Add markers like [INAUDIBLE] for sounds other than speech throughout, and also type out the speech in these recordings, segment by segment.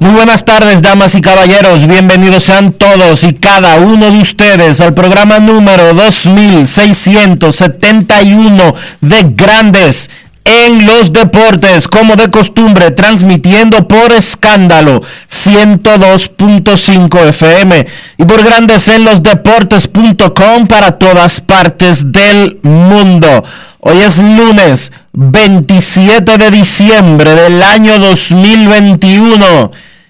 Muy buenas tardes, damas y caballeros. Bienvenidos sean todos y cada uno de ustedes al programa número 2671 de Grandes en los Deportes, como de costumbre, transmitiendo por escándalo 102.5 FM y por Grandes en los Deportes.com para todas partes del mundo. Hoy es lunes 27 de diciembre del año 2021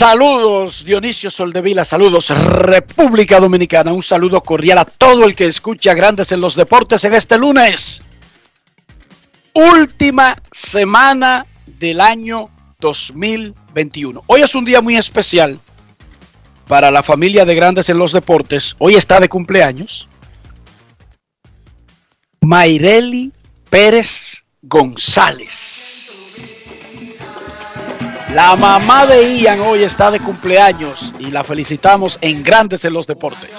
Saludos Dionisio Soldevila, saludos República Dominicana, un saludo cordial a todo el que escucha Grandes en los Deportes en este lunes. Última semana del año 2021. Hoy es un día muy especial para la familia de Grandes en los Deportes. Hoy está de cumpleaños. Mayreli Pérez González. La mamá de Ian hoy está de cumpleaños y la felicitamos en Grandes en los Deportes.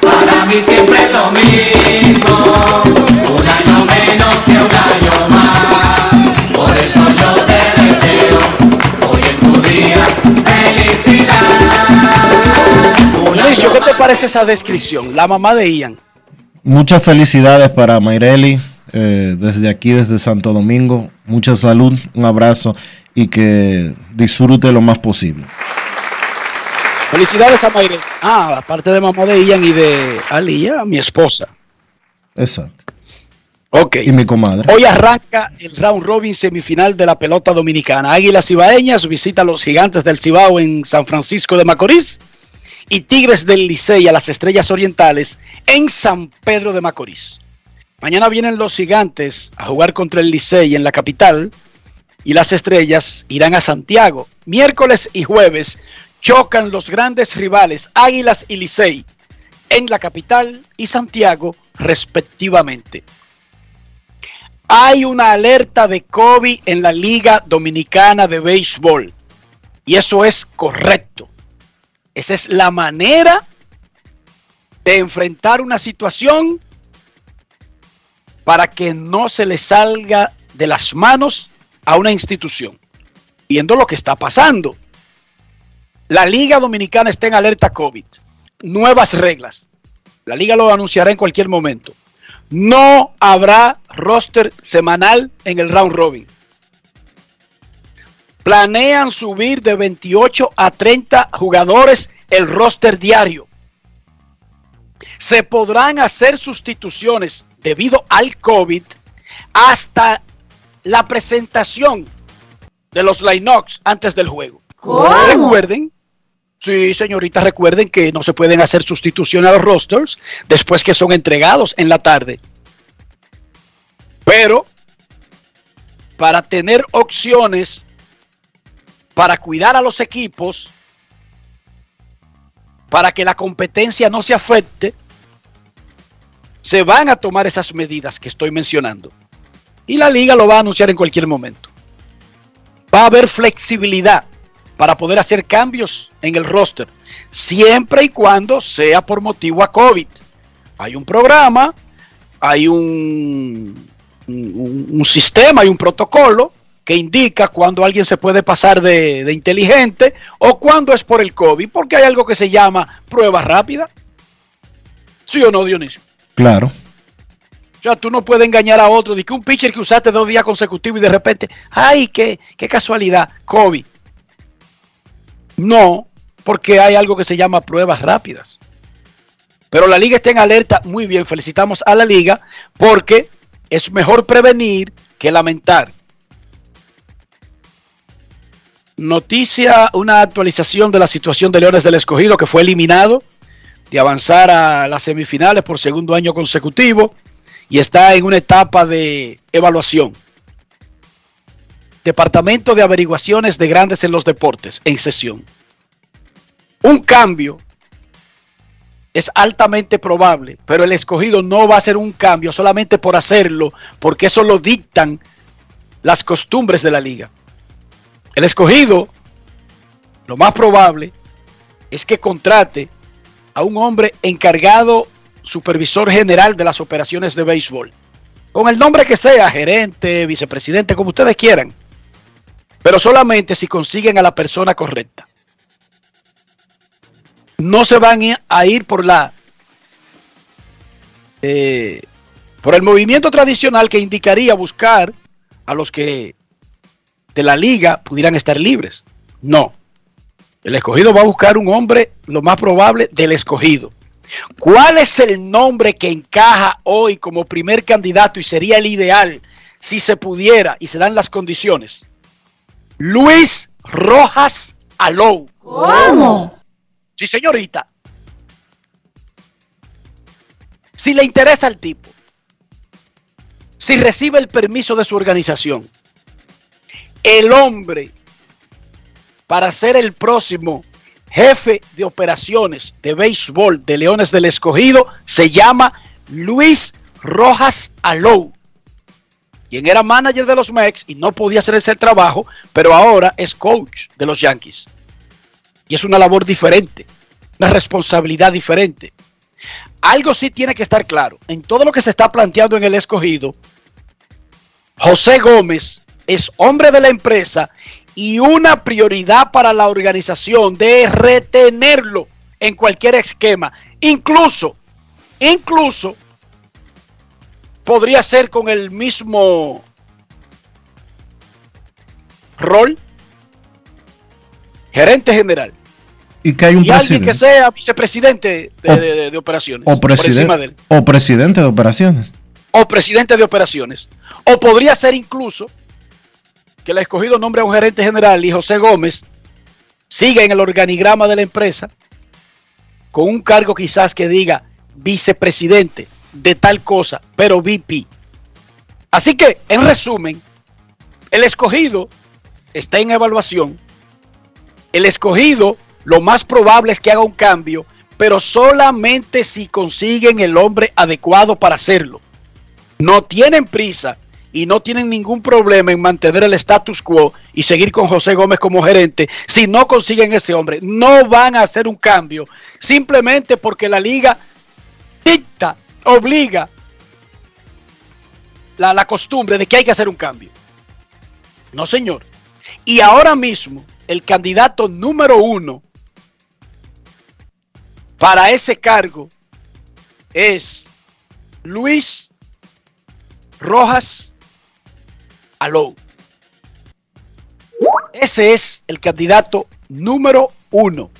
Para mí siempre es lo mismo, un año menos que un año más. Por eso yo te deseo hoy en tu día felicidad. ¿Qué te parece esa descripción? La mamá de Ian. Muchas felicidades para Mayreli, eh, desde aquí, desde Santo Domingo. Mucha salud, un abrazo y que disfrute lo más posible. Felicidades a Mayreli. Ah, aparte de mamá de Ian y de Alía, mi esposa. Exacto. Ok. Y mi comadre. Hoy arranca el round robin semifinal de la pelota dominicana. Águilas Cibaeñas visita a los gigantes del Cibao en San Francisco de Macorís y Tigres del Licey a las Estrellas Orientales en San Pedro de Macorís. Mañana vienen los gigantes a jugar contra el Licey en la capital y las Estrellas irán a Santiago. Miércoles y jueves chocan los grandes rivales Águilas y Licey en la capital y Santiago respectivamente. Hay una alerta de COVID en la Liga Dominicana de Béisbol y eso es correcto. Esa es la manera de enfrentar una situación para que no se le salga de las manos a una institución. Viendo lo que está pasando. La Liga Dominicana está en alerta COVID. Nuevas reglas. La liga lo anunciará en cualquier momento. No habrá roster semanal en el round robin planean subir de 28 a 30 jugadores el roster diario. Se podrán hacer sustituciones debido al COVID hasta la presentación de los Linux antes del juego. Recuerden, sí, señorita, recuerden que no se pueden hacer sustituciones a los rosters después que son entregados en la tarde. Pero para tener opciones para cuidar a los equipos, para que la competencia no se afecte, se van a tomar esas medidas que estoy mencionando. Y la liga lo va a anunciar en cualquier momento. Va a haber flexibilidad para poder hacer cambios en el roster, siempre y cuando sea por motivo a COVID. Hay un programa, hay un, sistema, hay un protocolo que indica cuando alguien se puede pasar de, de, inteligente o cuando es por el COVID, porque hay algo que se llama prueba rápida. ¿Sí o no, Dionisio? Claro. O sea, tú no puedes engañar a otro de que un pitcher que usaste dos días consecutivos y de repente, ay, qué, qué casualidad, COVID. No, porque hay algo que se llama pruebas rápidas. Pero la liga está en alerta, muy bien, felicitamos a la liga porque es mejor prevenir que lamentar. Noticia, una actualización de la situación de Leones del Escogido que fue eliminado de avanzar a las semifinales por segundo año consecutivo y está en una etapa de evaluación. Departamento de Averiguaciones de Grandes en los Deportes en sesión. Un cambio es altamente probable, pero el escogido no va a hacer un cambio solamente por hacerlo, porque eso lo dictan las costumbres de la liga. El escogido, lo más probable, es que contrate a un hombre encargado, supervisor general de las operaciones de béisbol. Con el nombre que sea, gerente, vicepresidente, como ustedes quieran. Pero solamente si consiguen a la persona correcta. No se van a ir por la... Eh, por el movimiento tradicional que indicaría buscar a los que de la liga pudieran estar libres. No. El escogido va a buscar un hombre, lo más probable, del escogido. ¿Cuál es el nombre que encaja hoy como primer candidato y sería el ideal si se pudiera y se dan las condiciones? Luis Rojas Alou. ¿Cómo? Sí, señorita. Si le interesa al tipo, si recibe el permiso de su organización, el hombre para ser el próximo jefe de operaciones de béisbol de Leones del Escogido se llama Luis Rojas Alou. Quien era manager de los Mex y no podía hacer ese trabajo, pero ahora es coach de los Yankees. Y es una labor diferente, una responsabilidad diferente. Algo sí tiene que estar claro. En todo lo que se está planteando en el escogido, José Gómez es hombre de la empresa y una prioridad para la organización de retenerlo en cualquier esquema. Incluso, incluso podría ser con el mismo rol, gerente general. Y que hay un y alguien que sea vicepresidente de, O- de- de- operaciones. Presidente, o presidente de operaciones. o presidente de operaciones. O podría ser incluso que el escogido nombre a un gerente general y José Gómez siga en el organigrama de la empresa con un cargo quizás que diga vicepresidente de tal cosa, pero VP. Así que, en resumen, el escogido está en evaluación. El escogido, lo más probable es que haga un cambio, pero solamente si consiguen el hombre adecuado para hacerlo no tienen prisa y no tienen ningún problema en mantener el status quo y seguir con José Gómez como gerente, si no consiguen ese hombre, no van a hacer un cambio simplemente porque la liga dicta, obliga la, la costumbre de que hay que hacer un cambio. No, señor. Y ahora mismo, el candidato número uno para ese cargo es Luis Rojas Alou. Ese es el candidato número uno.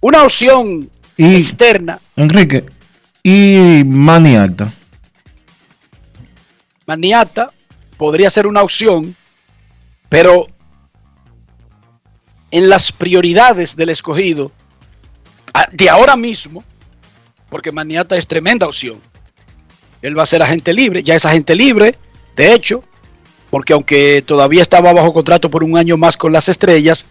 Una opción Y- externa. Enrique, y Manny Alta. Maniata podría ser una opción, pero en las prioridades del escogido, de ahora mismo, porque Maniata es tremenda opción. Él va a ser agente libre, ya es agente libre, de hecho, porque aunque todavía estaba bajo contrato por un año más con las estrellas,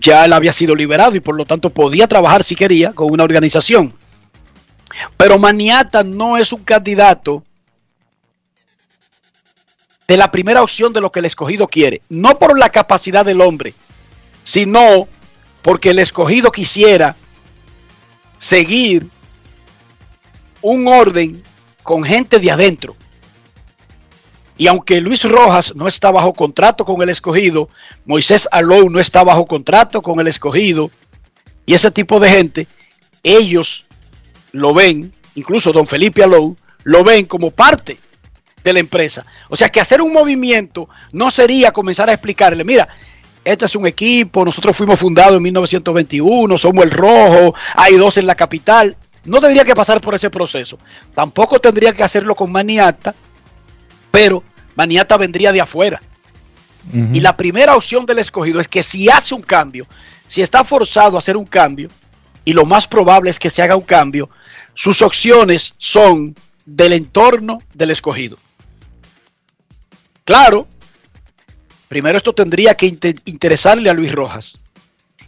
ya él había sido liberado y por lo tanto podía trabajar si quería con una organización. Pero Maniata no es un candidato de la primera opción de lo que el escogido quiere. No por la capacidad del hombre, sino porque el escogido quisiera seguir un orden con gente de adentro. Y aunque Luis Rojas no está bajo contrato con el escogido, Moisés Alou no está bajo contrato con el escogido, y ese tipo de gente, ellos lo ven, incluso don Felipe Alou, lo ven como parte de la empresa. O sea que hacer un movimiento no sería comenzar a explicarle, mira, este es un equipo, nosotros fuimos fundados en 1921, somos el rojo, hay dos en la capital. No tendría que pasar por ese proceso. Tampoco tendría que hacerlo con Maniata, pero Maniata vendría de afuera. Y la primera opción del escogido es que si hace un cambio, si está forzado a hacer un cambio, y lo más probable es que se haga un cambio, sus opciones son del entorno del escogido. Claro, primero esto tendría que interesarle a Luis Rojas.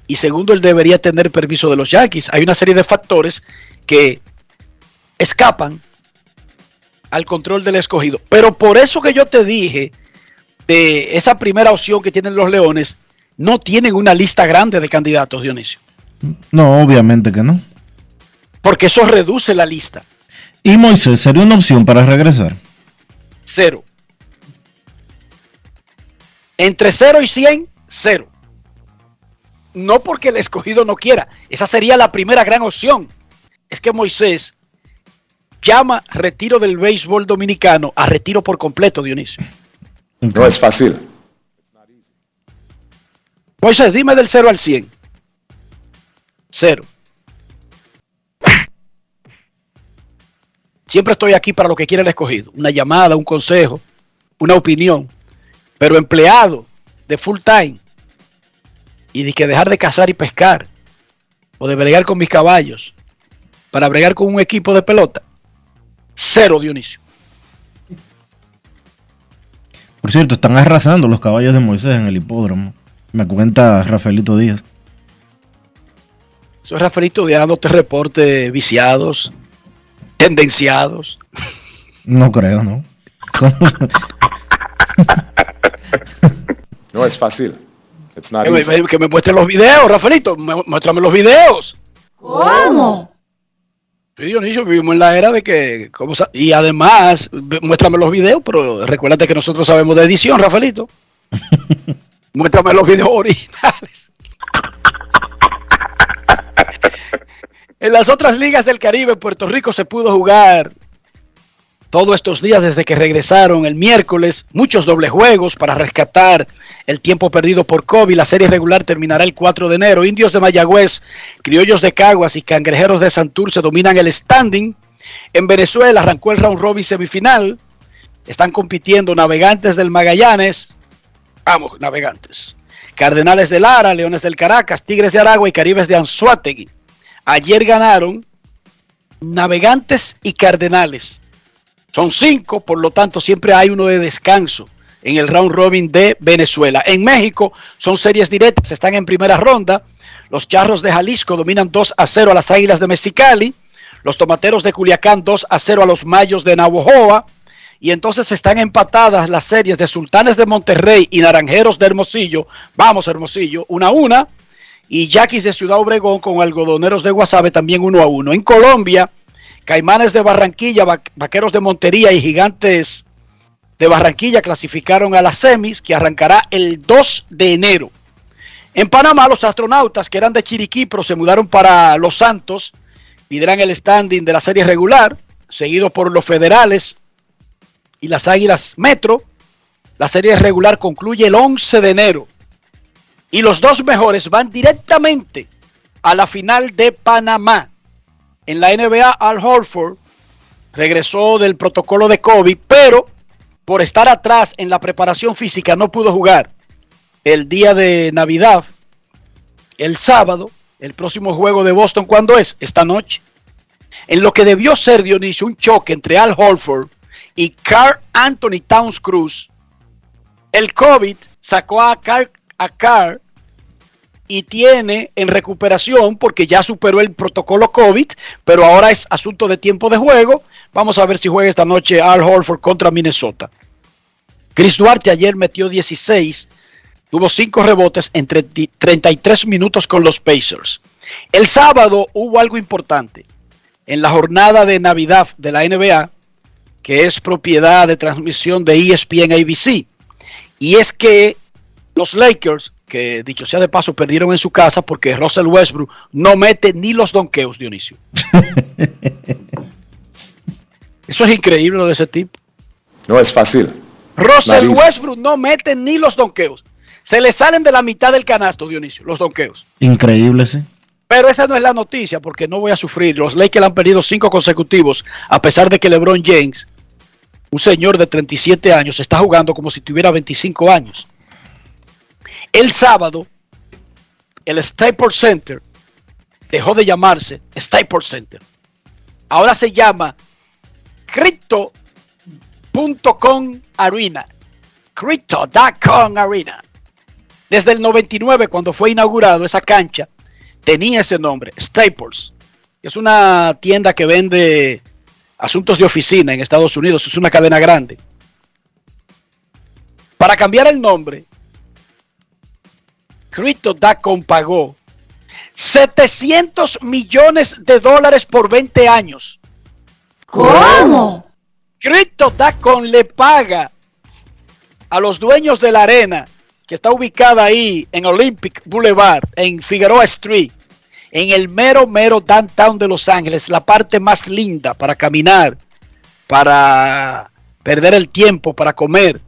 Y segundo, él debería tener permiso de los Yankees. Hay una serie de factores que escapan al control del escogido. Pero por eso que yo te dije de esa primera opción que tienen los Leones, no tienen una lista grande de candidatos, Dionisio. No, obviamente que no. Porque eso reduce la lista. ¿Y Moisés sería una opción para regresar? Cero. Entre 0 y 100, cero. No porque el escogido no quiera. Esa sería la primera gran opción. Es que Moisés llama retiro del béisbol dominicano a retiro por completo, Dionisio. No es fácil. Moisés, dime del 0 al 100. Cero. Siempre estoy aquí para lo que quiere el escogido. Una llamada, un consejo, una opinión. Pero empleado de full time y de que dejar de cazar y pescar o de bregar con mis caballos para bregar con un equipo de pelota, cero Dionisio. Por cierto, están arrasando los caballos de Moisés en el hipódromo. Me cuenta Rafaelito Díaz. Eso es Rafaelito Díaz te reporte viciados, tendenciados. No creo, ¿no? no es fácil. que, me, que, me, muestre los videos, Rafaelito. Muéstrame los videos. ¿Cómo? Sí, Dionisio, vivimos en la era de que. y además, muéstrame los videos, pero recuérdate que nosotros sabemos de edición, Rafaelito. [LAUGHS] muéstrame los videos originales. [LAUGHS] en las otras ligas del Caribe, Puerto Rico se pudo jugar todos estos días desde que regresaron el miércoles, muchos doble juegos para rescatar el tiempo perdido por COVID. La serie regular terminará el 4 de enero. Indios de Mayagüez, Criollos de Caguas y Cangrejeros de Santurce dominan el standing. En Venezuela arrancó el round robin semifinal. Están compitiendo Navegantes del Magallanes. Vamos, Navegantes. Cardenales de Lara, Leones del Caracas, Tigres de Aragua y Caribes de Anzuategui. Ayer ganaron Navegantes y Cardenales. Son cinco, por lo tanto siempre hay uno de descanso en el round robin de Venezuela. En México son series directas, están en primera ronda. Los Charros de Jalisco dominan 2 a 0 a las Águilas de Mexicali. Los Tomateros de Culiacán 2 a 0 a los Mayos de Navojoa. Y entonces están empatadas las series de Sultanes de Monterrey y Naranjeros de Hermosillo. Vamos, Hermosillo, una a una. Y Yaquis de Ciudad Obregón con Algodoneros de Guasave también uno a uno. En Colombia, Caimanes de Barranquilla, Vaqueros de Montería y Gigantes de Barranquilla clasificaron a las semis que arrancará el 2 de enero. En Panamá, los astronautas que eran de Chiriquí pero se mudaron para Los Santos lideran el standing de la serie regular, seguido por los federales y las Águilas Metro. La serie regular concluye el 11 de enero y los dos mejores van directamente a la final de Panamá. En la NBA, Al Horford regresó del protocolo de COVID, pero por estar atrás en la preparación física, no pudo jugar el día de Navidad, el sábado, el próximo juego de Boston, ¿cuándo es? Esta noche. En lo que debió ser, Dionisio, un choque entre Al Holford y Carl Anthony Towns Cruz, el COVID sacó a Carl, a Carl y tiene en recuperación porque ya superó el protocolo COVID, pero ahora es asunto de tiempo de juego. Vamos a ver si juega esta noche Al Holford contra Minnesota. Chris Duarte ayer metió 16, tuvo 5 rebotes en 33 minutos con los Pacers. El sábado hubo algo importante. En la jornada de Navidad de la NBA, que es propiedad de transmisión de ESPN ABC, y es que los Lakers que dicho sea de paso, perdieron en su casa porque Russell Westbrook no mete ni los donkeos, Dionisio. [LAUGHS] Eso es increíble lo de ese tipo. No es fácil. Russell Westbrook no mete ni los donkeos. Se le salen de la mitad del canasto, Dionisio, los donkeos. Increíble, sí. Pero esa no es la noticia, porque no voy a sufrir. Los Lakers han perdido cinco consecutivos, a pesar de que LeBron James, un señor de 37 años, está jugando como si tuviera 25 años. El sábado, el Staples Center dejó de llamarse Staples Center. Ahora se llama Crypto.com Arena. Crypto.com Arena. Desde el 99, cuando fue inaugurado esa cancha, tenía ese nombre, Staples. Es una tienda que vende asuntos de oficina en Estados Unidos, es una cadena grande. Para cambiar el nombre, Crypto.com pagó 700 millones de dólares por 20 años. ¿Cómo? Crypto.com le paga a los dueños de la arena, que está ubicada ahí en Olympic Boulevard, en Figueroa Street, en el mero, mero downtown de Los Ángeles, la parte más linda para caminar, para perder el tiempo, para comer,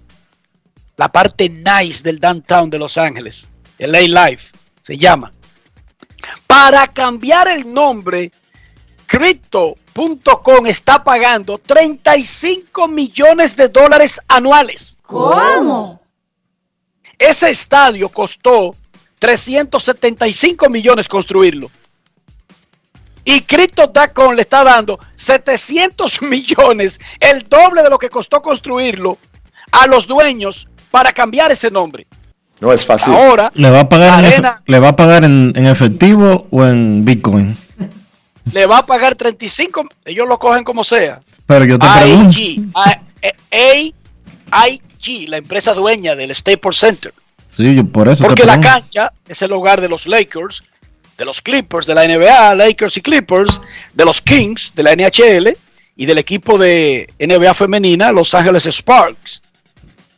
la parte nice del downtown de Los Ángeles. LA Life se llama. Para cambiar el nombre, Crypto.com está pagando 35 millones de dólares anuales. ¿Cómo? Ese estadio costó 375 millones construirlo. Y Crypto.com le está dando 700 [LAUGHS] millones, el doble de lo que costó construirlo, a los dueños para cambiar ese nombre. No es fácil. Ahora, ¿Le va a pagar, en, ¿le va a pagar en, efectivo o en Bitcoin? [LAUGHS] Le va a pagar 35, ellos lo cogen como sea. Pero yo te AIG, AIG, la empresa dueña del Staples Center. Sí, yo por eso. Porque la cancha es el hogar de los Lakers, de los Clippers de la NBA, Lakers y Clippers, de los Kings de la NHL y del equipo de NBA femenina, Los Ángeles Sparks.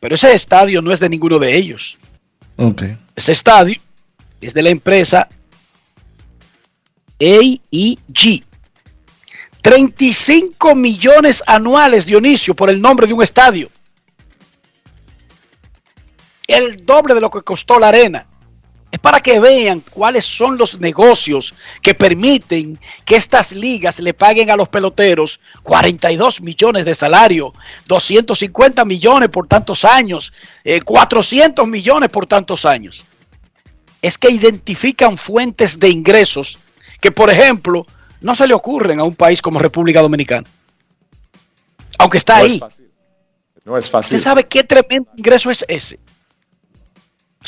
Pero ese estadio no es de ninguno de ellos. Ese estadio es de la empresa AEG. 35 millones anuales, Dionisio, por el nombre de un estadio. El doble de lo que costó la arena. Es para que vean cuáles son los negocios que permiten que estas ligas le paguen a los peloteros 42 millones de salario, 250 millones por tantos años, 400 eh, millones por tantos años. Es que identifican fuentes de ingresos que, por ejemplo, no se le ocurren a un país como República Dominicana. Aunque está ahí. No es fácil. ¿Usted sabe qué tremendo ingreso es ese?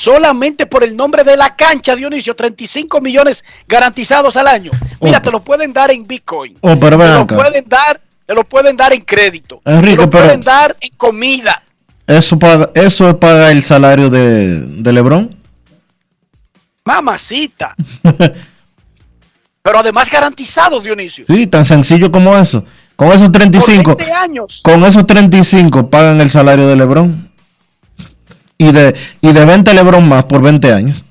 Solamente por el nombre de la cancha, Dionisio, 35 millones garantizados al año. Mira, oh. te lo pueden dar en Bitcoin. Oh, te lo pueden dar, te lo pueden dar en crédito. te lo pueden dar en comida. ¿Eso paga, eso paga el salario de, de Lebron? Mamacita. [LAUGHS] Pero además garantizado, Dionisio. Sí, tan sencillo como eso. Con esos 35. años. Con esos 35 pagan el salario de Lebron y de, y de 20 LeBron más por 20 años.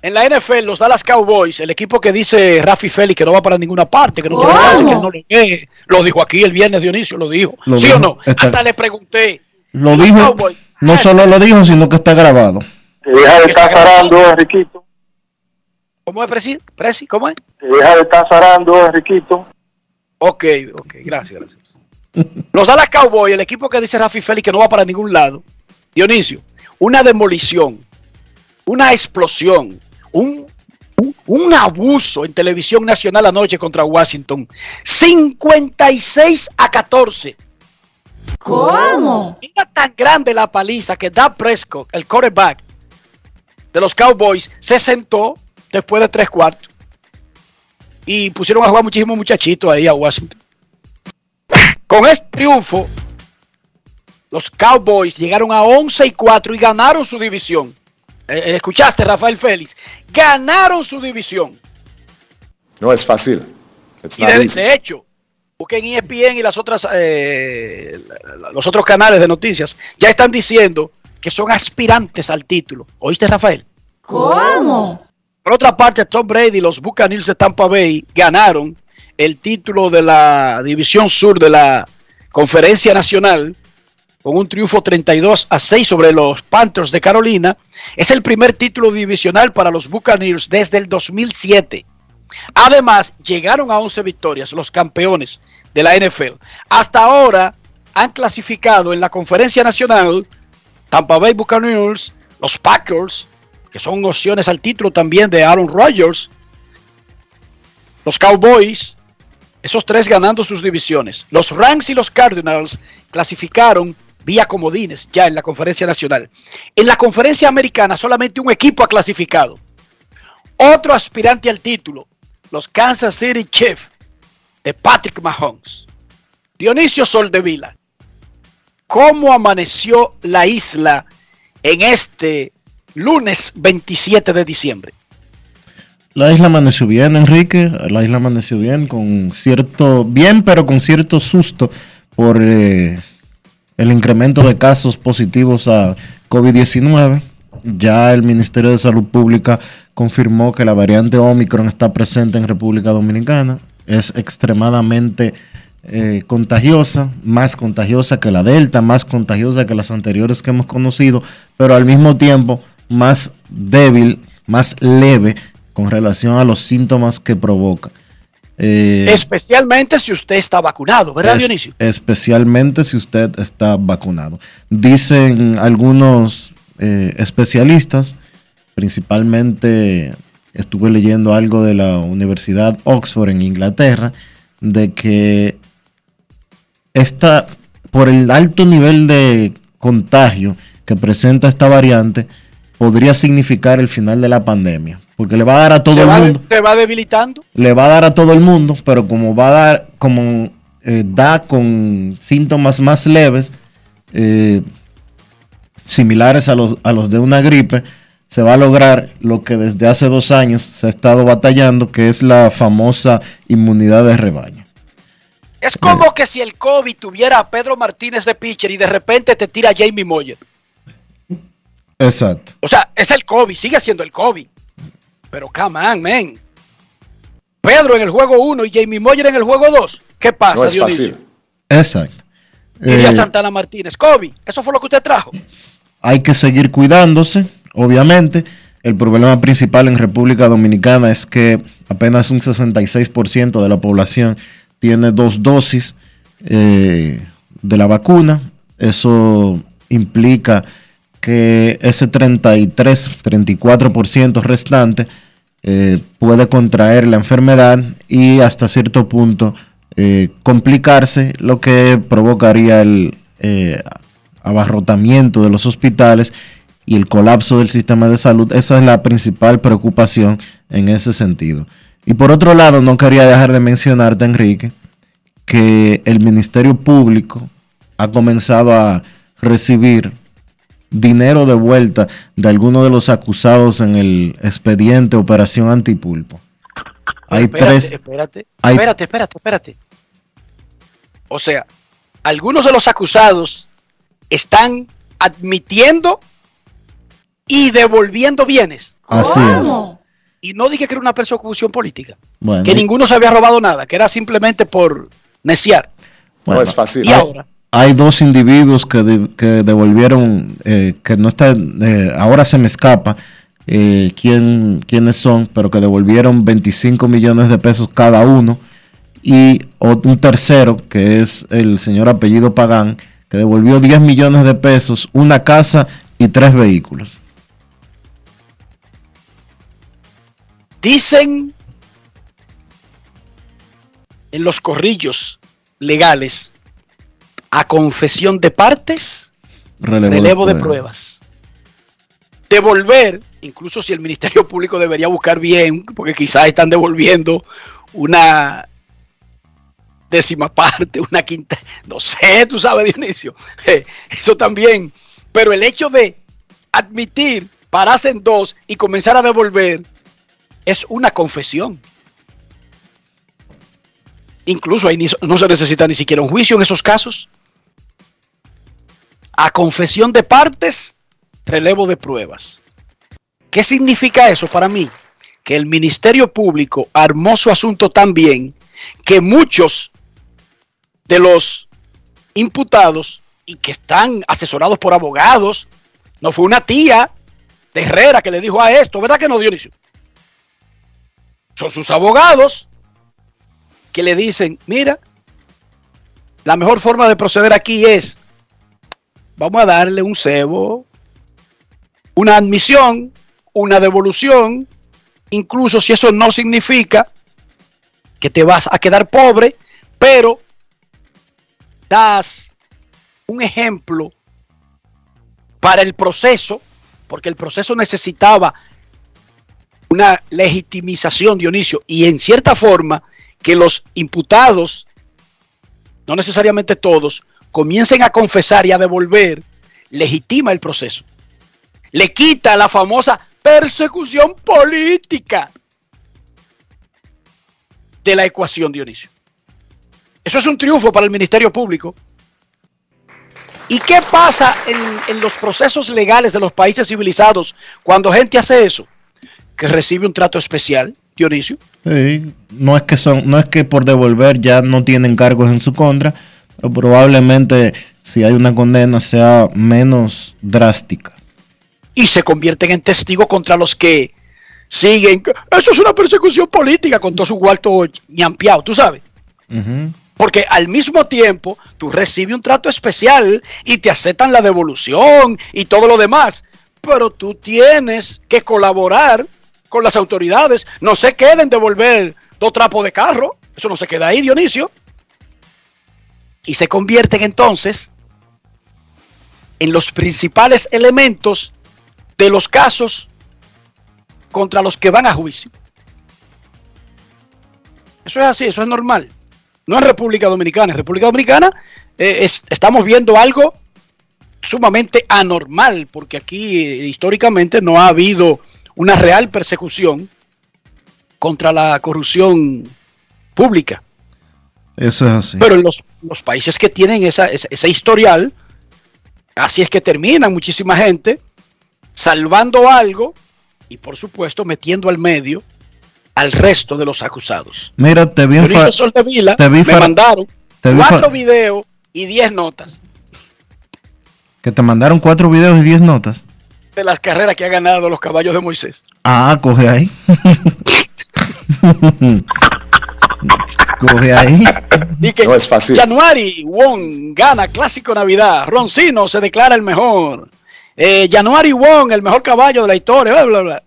En la NFL, los Dallas Cowboys, el equipo que dice Rafi Félix que no va para ninguna parte, que no tiene que no lo ve, lo dijo aquí el viernes Dionisio, lo dijo. ¿Sí o no? Hasta le pregunté. Lo dijo, no solo lo dijo, sino que está grabado. deja de estar zarando, Enriquito. ¿Cómo es, Presi? Presi? ¿Cómo es? deja de estar zarando, Enriquito. Ok, ok, gracias, gracias. Los Dallas Cowboys, el equipo que dice Rafi Félix que no va para ningún lado. Dionisio, una demolición, una explosión, un, un, abuso en televisión nacional anoche contra Washington. 56 a 14. ¿Cómo? Era tan grande la paliza que Da Prescott, el quarterback de los Cowboys, se sentó después de tres cuartos. Y pusieron a jugar muchísimos muchachitos ahí a Washington. Con este triunfo, los Cowboys llegaron a 11 y 4 y ganaron su división. Eh, eh, ¿Escuchaste, Rafael Félix? Ganaron su división. No es fácil. It's Y not de, easy. de hecho, busquen ESPN y las otras, eh, los otros canales de noticias, ya están diciendo que son aspirantes al título. ¿Oíste, Rafael? ¿Cómo? Por otra parte, Tom Brady y los Buccaneers de Tampa Bay ganaron el título de la División Sur de la Conferencia Nacional con un triunfo 32 a 6 sobre los Panthers de Carolina. Es el primer título divisional para los Buccaneers desde el 2007. Además, llegaron a 11 victorias los campeones de la NFL. Hasta ahora han clasificado en la Conferencia Nacional Tampa Bay Buccaneers, los Packers, que son opciones al título también de Aaron Rodgers, los Cowboys, esos tres ganando sus divisiones. Los Rams y los Cardinals clasificaron vía comodines ya en la conferencia nacional. En la conferencia americana solamente un equipo ha clasificado. Otro aspirante al título, los Kansas City Chiefs de Patrick Mahomes. Dionisio Soldevila, ¿cómo amaneció la isla en este lunes 27 de diciembre? La isla amaneció bien, Enrique. La isla amaneció bien, con cierto, bien, pero con cierto susto por eh, el incremento de casos positivos a COVID-19. Ya el Ministerio de Salud Pública confirmó que la variante Omicron está presente en República Dominicana. Es extremadamente eh, contagiosa, más contagiosa que la Delta, más contagiosa que las anteriores que hemos conocido, pero al mismo tiempo más débil, más leve con relación a los síntomas que provoca. Eh, Especialmente si usted está vacunado, ¿verdad, es- Dionisio? Especialmente si usted está vacunado. Dicen algunos eh, especialistas, principalmente estuve leyendo algo de la Universidad Oxford en Inglaterra, de que esta, por el alto nivel de contagio que presenta esta variante, podría significar el final de la pandemia. Porque le va a dar a todo se, el va, mundo se va debilitando. le va a dar a todo el mundo, pero como va a dar, como eh, da con síntomas más leves, eh, similares a los, a los de una gripe, se va a lograr lo que desde hace dos años se ha estado batallando, que es la famosa inmunidad de rebaño. Es como que si el COVID tuviera a Pedro Martínez de pitcher y de repente te tira a Jamie Moyer. Exacto. O sea, es el COVID, sigue siendo el COVID. Pero come on, man. Pedro en el juego 1 y Jamie Moyer en el juego 2. ¿Qué pasa, No es Dionisio? fácil. Exacto. Diría Eh, Santana Martínez. COVID, eso fue lo que usted trajo. hay que seguir cuidándose, obviamente. El problema principal en República Dominicana es que apenas un 66% de la población tiene dos dosis eh, de la vacuna. Eso implica que ese 33, 34% restante eh, puede contraer la enfermedad y hasta cierto punto eh, complicarse, lo que provocaría el eh, abarrotamiento de los hospitales y el colapso del sistema de salud. Esa es la principal preocupación en ese sentido. Y por otro lado, no quería dejar de mencionarte, Enrique, que el Ministerio Público ha comenzado a recibir dinero de vuelta de algunos de los acusados en el expediente Operación Antipulpo. Hay espérate, tres. Espérate, hay- espérate, espérate, espérate. O sea, algunos de los acusados están admitiendo y devolviendo bienes. Así es. Y no dije que era una persecución política. Bueno, Que ninguno se había robado nada, que era simplemente por neciar. bueno, no es fácil. Y ahora, hay dos individuos que, de- que devolvieron, eh, que no está, eh, ahora se me escapa eh, quién, quiénes son, pero que devolvieron 25 millones de pesos cada uno y un tercero, que es el señor apellido Pagán, que devolvió 10 millones de pesos, una casa y tres vehículos. Dicen en los corrillos legales a confesión de partes, Relevo, relevo de prueba. pruebas. Devolver, incluso si el Ministerio Público debería buscar bien, porque quizás están devolviendo una décima parte, una quinta, no sé, tú sabes, Dionisio, [LAUGHS] eh, eso también. Pero el hecho de admitir, pararse en dos y comenzar a devolver, es una confesión. Incluso ahí no se necesita ni siquiera un juicio en esos casos. A confesión de partes, relevo de pruebas. ¿Qué significa eso para mí? Que el Ministerio Público armó su asunto tan bien que muchos de los imputados y que están asesorados por abogados, no fue una tía de Herrera que le dijo a esto, ¿verdad que no, Dionisio? Son sus abogados que le dicen, mira, la mejor forma de proceder aquí es, vamos a darle un cebo, una admisión, una devolución, incluso si eso no significa que te vas a quedar pobre, pero das un ejemplo para el proceso, porque el proceso necesitaba una legitimización, Dionisio, y en cierta forma que los imputados, no necesariamente todos, comiencen a confesar y a devolver, legitima el proceso. Le quita la famosa persecución política de la ecuación, Dionisio. Eso es un triunfo para el Ministerio Público. ¿Y qué pasa en, en los procesos legales de los países civilizados cuando gente hace eso? Que recibe un trato especial, Dionisio. Sí, no es que son, no es que por devolver ya no tienen cargos en su contra, pero probablemente si hay una condena sea menos drástica. y se convierten en testigos contra los que siguen. Eso es una persecución política con todo su cuarto ñampeado, tú sabes. Porque al mismo tiempo tú recibes un trato especial y te aceptan la devolución y todo lo demás. Pero tú tienes que colaborar con las autoridades. No se queden devolver dos trapos de carro. Eso no se queda ahí, Dionisio. Y se convierten entonces en los principales elementos de los casos contra los que van a juicio. Eso es así, eso es normal. No en República Dominicana. En República Dominicana eh, es- estamos viendo algo sumamente anormal, porque aquí eh, históricamente no ha habido una real persecución contra la corrupción pública. Eso es así. Pero en los, los países que tienen esa, esa- ese historial, así es que terminan muchísima gente salvando algo y por supuesto metiendo al medio al resto de los acusados. Mira, te vi en Dionisio fa- Sol de Vila te vi me mandaron te vi cuatro videos y diez notas que te mandaron cuatro videos y diez notas. de las carreras que ha ganado los caballos de Moisés. Ah, coge ahí. [LAUGHS] coge ahí. No es fácil. Januari Wong gana Clásico Navidad. Roncino se declara el mejor. Eh, Januari Wong, el mejor caballo de la historia. Bla, bla, bla.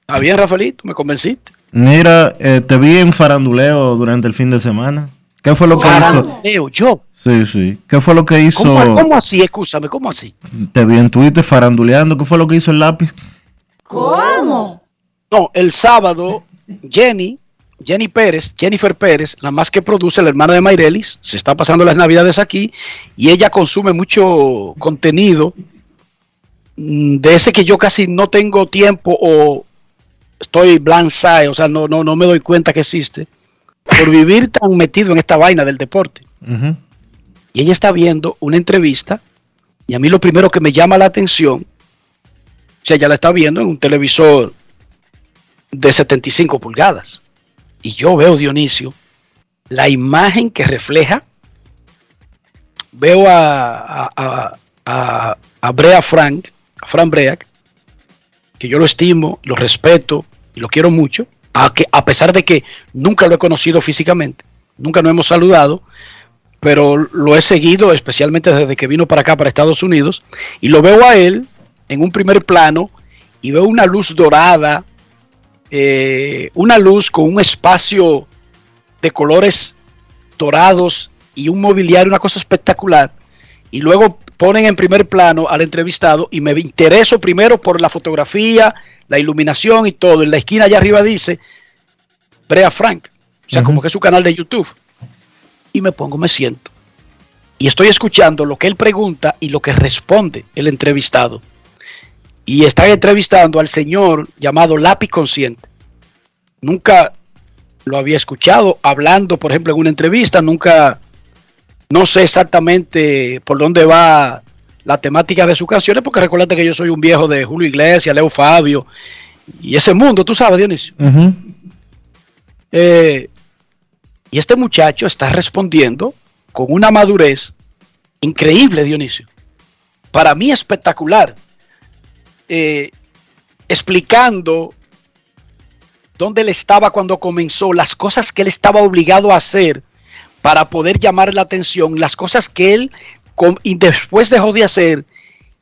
Está bien, Rafaelito, me convenciste. Mira, eh, te vi en faranduleo durante el fin de semana. ¿Qué fue lo que hizo? Faranduleo, yo. Sí, sí. ¿Qué fue lo que hizo? ¿Cómo, cómo así? Escúchame, ¿cómo así? Te vi en Twitter faranduleando. ¿Qué fue lo que hizo el lápiz? ¿Cómo? No, el sábado, Jenny, Jenny Pérez, Jennifer Pérez, la más que produce, la hermana de Mayrelis, se está pasando las navidades aquí y ella consume mucho contenido mm, de ese que yo casi no tengo tiempo o estoy blanzai, o sea, no, no, no me doy cuenta que existe, por vivir tan metido en esta vaina del deporte. Y ella está viendo una entrevista y a mí lo primero que me llama la atención, o sea, ella la está viendo en un televisor de 75 pulgadas. Y yo veo, Dionisio, la imagen que refleja, veo a, a, a- a- Brea Frank, a Fran Break, que yo lo estimo, lo respeto y lo quiero mucho, a, que, a pesar de que nunca lo he conocido físicamente. nunca nos hemos saludado, pero lo he seguido especialmente desde que vino para acá, para Estados Unidos, y lo veo a él en un primer plano y veo una luz dorada, eh, una luz con un espacio de colores dorados y un mobiliario, una cosa espectacular. Y luego ponen en primer plano al entrevistado y me intereso primero por la fotografía, la iluminación y todo. En la esquina allá arriba dice Brea Frank, o sea, como que es su canal de YouTube. Y me pongo, me siento. Y estoy escuchando lo que él pregunta y lo que responde el entrevistado. Y están entrevistando al señor llamado Lápiz Consciente. Nunca lo había escuchado hablando, por ejemplo, en una entrevista, nunca, no sé exactamente por dónde va la temática de sus canciones, porque recuerda que yo soy un viejo de Julio Iglesias, Leo Fabio, y ese mundo, tú sabes, Dionisio. Eh, y este muchacho está respondiendo con una madurez increíble, Dionisio. Para mí espectacular. Eh, explicando dónde él estaba cuando comenzó, las cosas que él estaba obligado a hacer para poder llamar la atención, las cosas que él y después dejó de hacer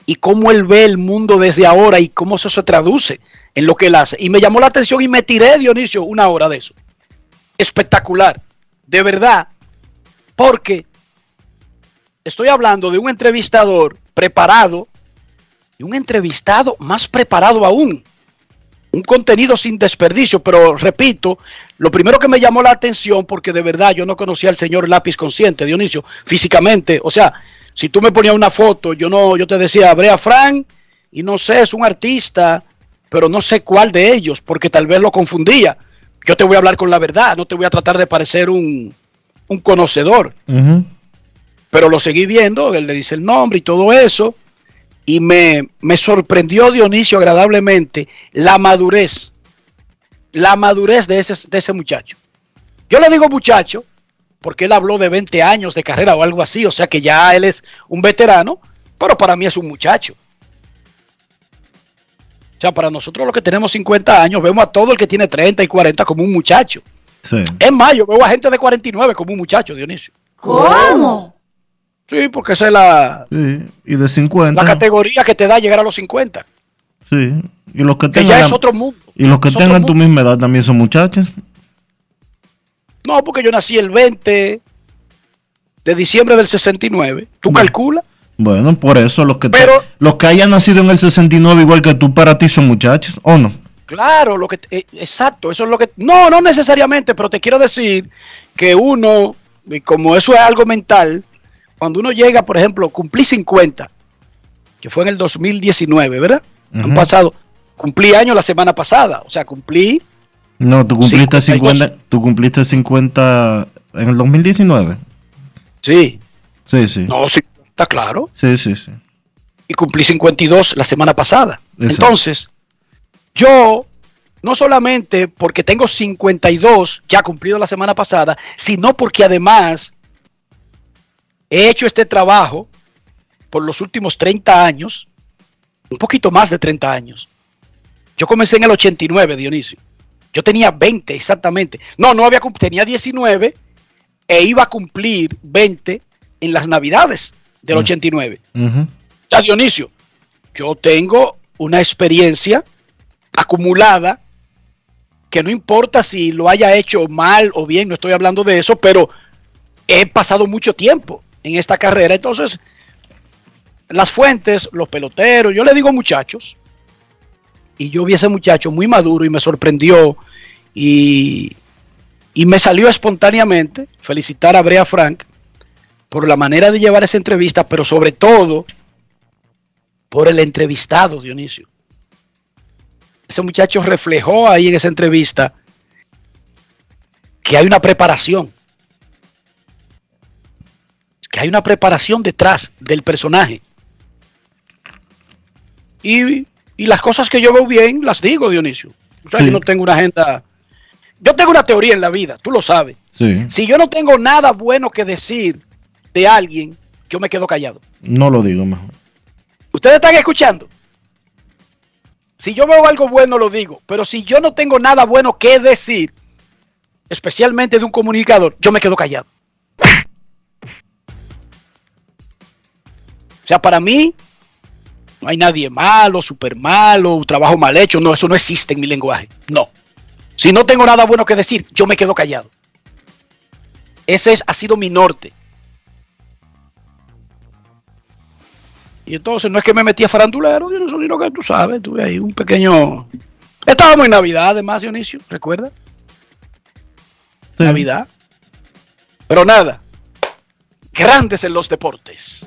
y cómo él ve el mundo desde ahora y cómo eso se traduce en lo que él hace. Y me llamó la atención y me tiré, Dionisio, una hora de eso. Espectacular, de verdad, porque estoy hablando de un entrevistador preparado y un entrevistado más preparado aún un contenido sin desperdicio, pero repito, lo primero que me llamó la atención, porque de verdad yo no conocía al señor lápiz consciente, Dionisio, físicamente, o sea, si tú me ponías una foto, yo no, yo te decía Brea Frank, y no sé, es un artista, pero no sé cuál de ellos, porque tal vez lo confundía. Yo te voy a hablar con la verdad, no te voy a tratar de parecer un, un conocedor. Pero lo seguí viendo, él le dice el nombre y todo eso y me, sorprendió Dionisio agradablemente la madurez, la madurez de ese, de ese muchacho. Yo le digo muchacho porque él habló de 20 años de carrera o algo así, o sea que ya él es un veterano, pero para mí es un muchacho. O sea, para nosotros los que tenemos 50 años, vemos a todo el que tiene 30 y 40 como un muchacho. Sí. Es más, yo veo a gente de 49 como un muchacho, Dionisio. ¿Cómo? Sí, porque esa es la. y de 50. La categoría que te da llegar a los 50. Sí, y los que, tengan. ya es otro mundo. Y los que tengan tu misma edad también son muchachos. No, porque yo nací el 20 de diciembre del 69. ¿Tú calculas? Bueno, por eso los que, los que hayan nacido en el 69 igual que tú para ti son muchachos, ¿o no? Claro, lo que eh, exacto, eso es lo que no, no necesariamente, pero te quiero decir que uno como eso es algo mental, cuando uno llega, por ejemplo, cumplí 50, que fue en el 2019, ¿verdad? Han pasado, cumplí años la semana pasada, o sea, cumplí. No, tú cumpliste 50, tú cumpliste 50 en el 2019. Sí. Sí, sí. No, sí, está claro. Sí, sí, sí. Y cumplí 52 la semana pasada. Entonces, yo no solamente porque tengo 52 ya cumplido la semana pasada, sino porque además He hecho este trabajo por los últimos 30 años, un poquito más de 30 años. Yo comencé en el 89, Dionisio. Yo tenía 20 exactamente. No, no había tenía 19 e iba a cumplir 20 en las Navidades del 89. Ya Dionisio, yo tengo una experiencia acumulada que no importa si lo haya hecho mal o bien, no estoy hablando de eso, pero he pasado mucho tiempo en esta carrera. Entonces, las fuentes, los peloteros, yo le digo muchachos, y yo vi a ese muchacho muy maduro y me sorprendió y, y me salió espontáneamente felicitar a Brea Frank por la manera de llevar esa entrevista, pero sobre todo por el entrevistado, Dionisio. Ese muchacho reflejó ahí en esa entrevista que hay una preparación que hay una preparación detrás del personaje. Y, las cosas que yo veo bien, las digo, Dionisio. O sea, yo no tengo una agenda. Yo tengo una teoría en la vida, tú lo sabes. Si yo no tengo nada bueno que decir de alguien, yo me quedo callado. No lo digo mejor. ¿Ustedes están escuchando? Si yo veo algo bueno, lo digo. Pero si yo no tengo nada bueno que decir, especialmente de un comunicador, yo me quedo callado. O sea, para mí, no hay nadie malo, súper malo, trabajo mal hecho. No, eso no existe en mi lenguaje. No. Si no tengo nada bueno que decir, yo me quedo callado. Ese es, ha sido mi norte. Y entonces no es que me metí a farandulero, sino que tú sabes, tuve ahí un pequeño... Estábamos en Navidad, además, Dionisio, ¿recuerda? Navidad. Pero nada, grandes en los deportes.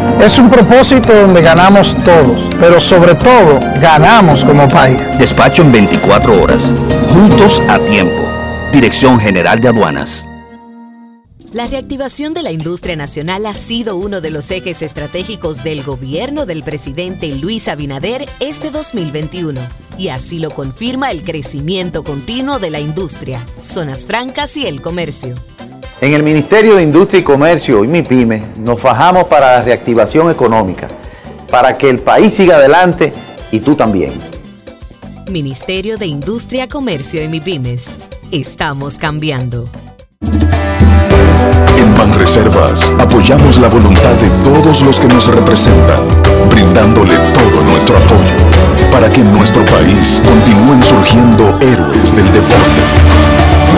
Es un propósito donde ganamos todos, pero sobre todo ganamos como país. Despacho en 24 horas, juntos a tiempo. Dirección General de Aduanas. La reactivación de la industria nacional ha sido uno de los ejes estratégicos del gobierno del presidente Luis Abinader este 2021. Y así lo confirma el crecimiento continuo de la industria, zonas francas y el comercio. En el Ministerio de Industria y Comercio y MIPYME nos fajamos para la reactivación económica, para que el país siga adelante y tú también. Ministerio de Industria, Comercio y MIPYMES. Estamos cambiando. En Banreservas apoyamos la voluntad de todos los que nos representan, brindándole todo nuestro apoyo para que en nuestro país continúen surgiendo héroes del deporte.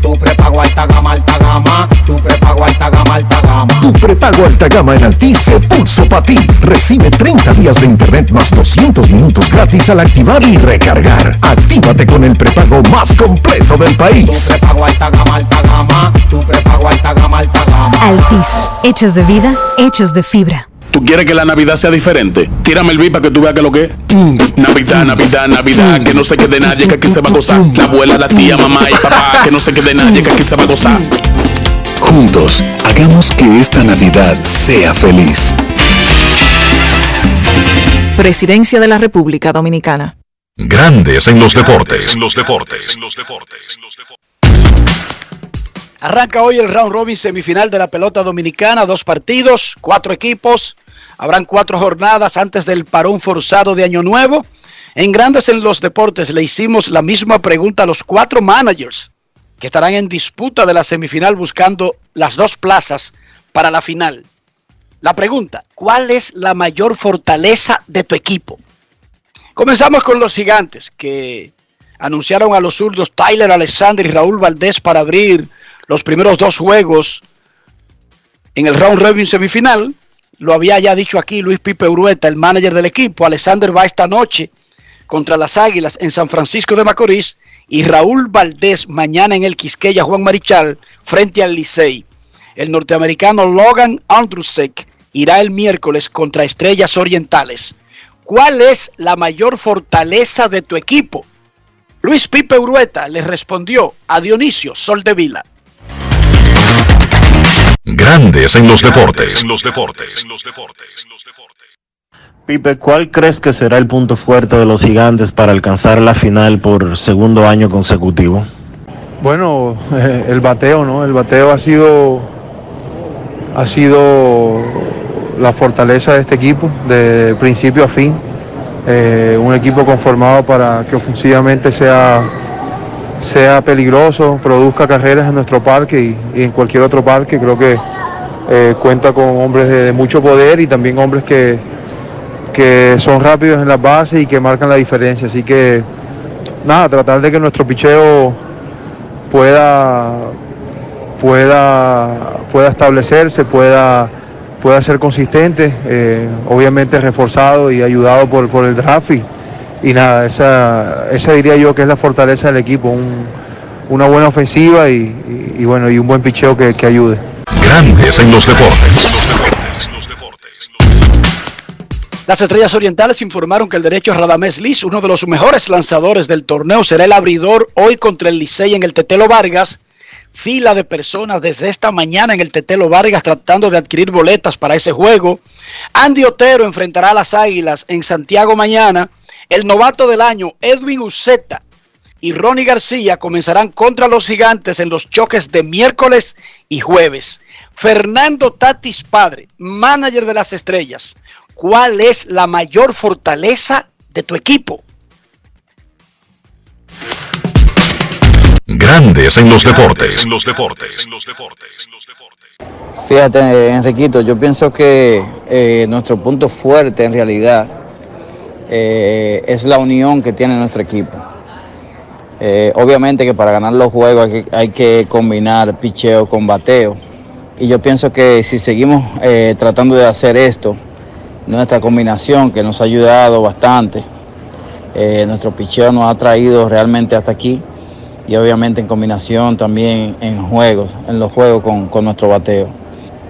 Tu prepago alta gama, alta gama. Tu prepago alta gama, alta gama. Tu prepago alta gama en Altis se puso para ti. Recibe 30 días de internet más 200 minutos gratis al activar y recargar. Actívate con el prepago más completo del país. Tu prepago alta gama, alta gama. Tu prepago alta gama, alta gama. Altis, hechos de vida, hechos de fibra. ¿Tú quieres que la Navidad sea diferente? Tírame el beat para que tú veas que lo que es. Navidad, Navidad, Navidad, que no se quede nadie, que aquí se va a gozar. La abuela, la tía, mamá y papá, que no se quede nadie, que aquí se va a gozar. Juntos, hagamos que esta Navidad sea feliz. Presidencia de la República Dominicana. Grandes en los deportes. En los deportes. En los deportes. Arranca hoy el round robin semifinal de la pelota dominicana, dos partidos, cuatro equipos. Habrán cuatro jornadas antes del parón forzado de Año Nuevo. En Grandes en los Deportes le hicimos la misma pregunta a los cuatro managers que estarán en disputa de la semifinal buscando las dos plazas para la final. La pregunta, ¿cuál es la mayor fortaleza de tu equipo? Comenzamos con los gigantes que anunciaron a los zurdos Tyler Alexander y Raúl Valdés para abrir los primeros dos juegos en el round robin semifinal. Lo había ya dicho aquí Luis Pipe Urueta, el manager del equipo. Alexander va esta noche contra las Águilas en San Francisco de Macorís y Raúl Valdés mañana en el Quisqueya Juan Marichal frente al Licey. El norteamericano Logan Andrusek irá el miércoles contra Estrellas Orientales. ¿Cuál es la mayor fortaleza de tu equipo? Luis Pipe Urueta le respondió a Dionisio Soldevila. Grandes en los deportes. En los deportes. Pipe, ¿cuál crees que será el punto fuerte de los gigantes para alcanzar la final por segundo año consecutivo? Bueno, eh, el bateo, ¿no? El bateo ha sido, ha sido la fortaleza de este equipo, de principio a fin. Eh, un equipo conformado para que ofensivamente sea, sea peligroso, produzca carreras en nuestro parque y, en cualquier otro parque. Creo que eh, cuenta con hombres de, mucho poder y también hombres que, que son rápidos en las bases y que marcan la diferencia. Así que nada, tratar de que nuestro picheo pueda, pueda, pueda establecerse, pueda pueda ser consistente, eh, obviamente reforzado y ayudado por, por el draft. Nada, esa, esa diría yo que es la fortaleza del equipo, una buena ofensiva y, bueno, y un buen picheo que, que ayude. Grandes en los deportes. Las Estrellas Orientales informaron que el derecho a Radamés Liz, uno de los mejores lanzadores del torneo, será el abridor hoy contra el Licey en el Tetelo Vargas fila de personas desde esta mañana en el Tetelo Vargas tratando de adquirir boletas para ese juego. Andy Otero enfrentará a las Águilas en Santiago mañana. El novato del año, Edwin Uceta y Ronnie García comenzarán contra los gigantes en los choques de miércoles y jueves. Fernando Tatis Padre, manager de las estrellas, ¿cuál es la mayor fortaleza de tu equipo? Grandes en los deportes. En los deportes. Fíjate, Enriquito, yo pienso que eh, nuestro punto fuerte en realidad eh, es la unión que tiene nuestro equipo. Eh, obviamente que para ganar los juegos hay que, combinar picheo con bateo. Y yo pienso que si seguimos tratando de hacer esto, nuestra combinación que nos ha ayudado bastante, nuestro picheo nos ha traído realmente hasta aquí y obviamente en combinación también en juegos, en los juegos con, nuestro bateo.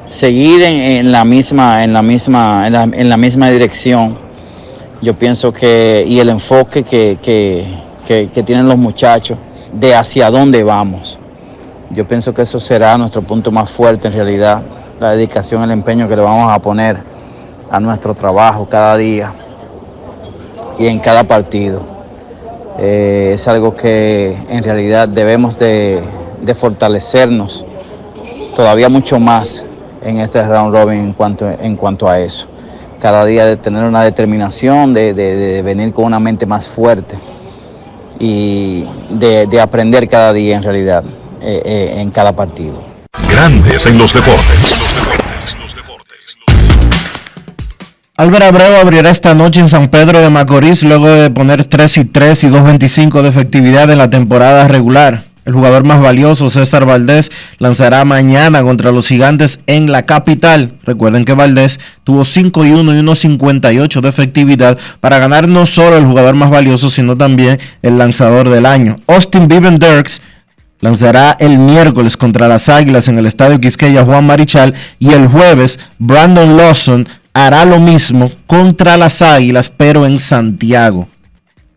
Seguir en, la misma, en la misma, en la, misma dirección, yo pienso que, y el enfoque que, que, tienen los muchachos de hacia dónde vamos. Yo pienso que eso será nuestro punto más fuerte en realidad, la dedicación, el empeño que le vamos a poner a nuestro trabajo cada día y en cada partido. Eh, es algo que en realidad debemos de, fortalecernos todavía mucho más en este round robin en cuanto, en cuanto a eso. Cada día de tener una determinación, de, venir con una mente más fuerte y de, aprender cada día en realidad eh, eh, en cada partido. Grandes en los deportes. Álvaro Abreu abrirá esta noche en San Pedro de Macorís luego de poner 3 y 3 y 2.25 de efectividad en la temporada regular. El jugador más valioso, César Valdés, lanzará mañana contra los gigantes en la capital. Recuerden que Valdés tuvo 5 y 1 y 1.58 de efectividad para ganar no solo el jugador más valioso, sino también el lanzador del año. Austin Viven Dirks lanzará el miércoles contra las Águilas en el Estadio Quisqueya Juan Marichal y el jueves Brandon Lawson hará lo mismo contra las Águilas, pero en Santiago.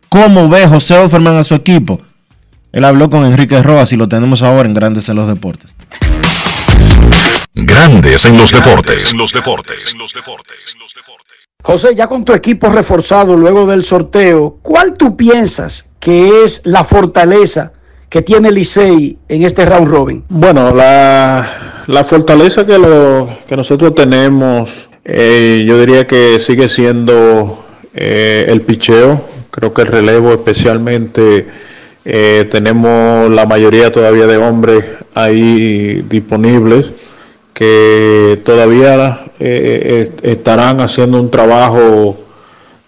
¿Cómo ve José Offerman a su equipo? Él habló con Enrique Rojas y lo tenemos ahora en Grandes en los Deportes. Grandes en los deportes. En los deportes. José, ya con tu equipo reforzado luego del sorteo, ¿cuál tú piensas que es la fortaleza que tiene Licey en este round robin? Bueno, la, la fortaleza que, lo, que nosotros tenemos eh, yo diría que sigue siendo eh, el picheo. Creo que el relevo especialmente eh, tenemos la mayoría todavía de hombres ahí disponibles que todavía estarán haciendo un trabajo,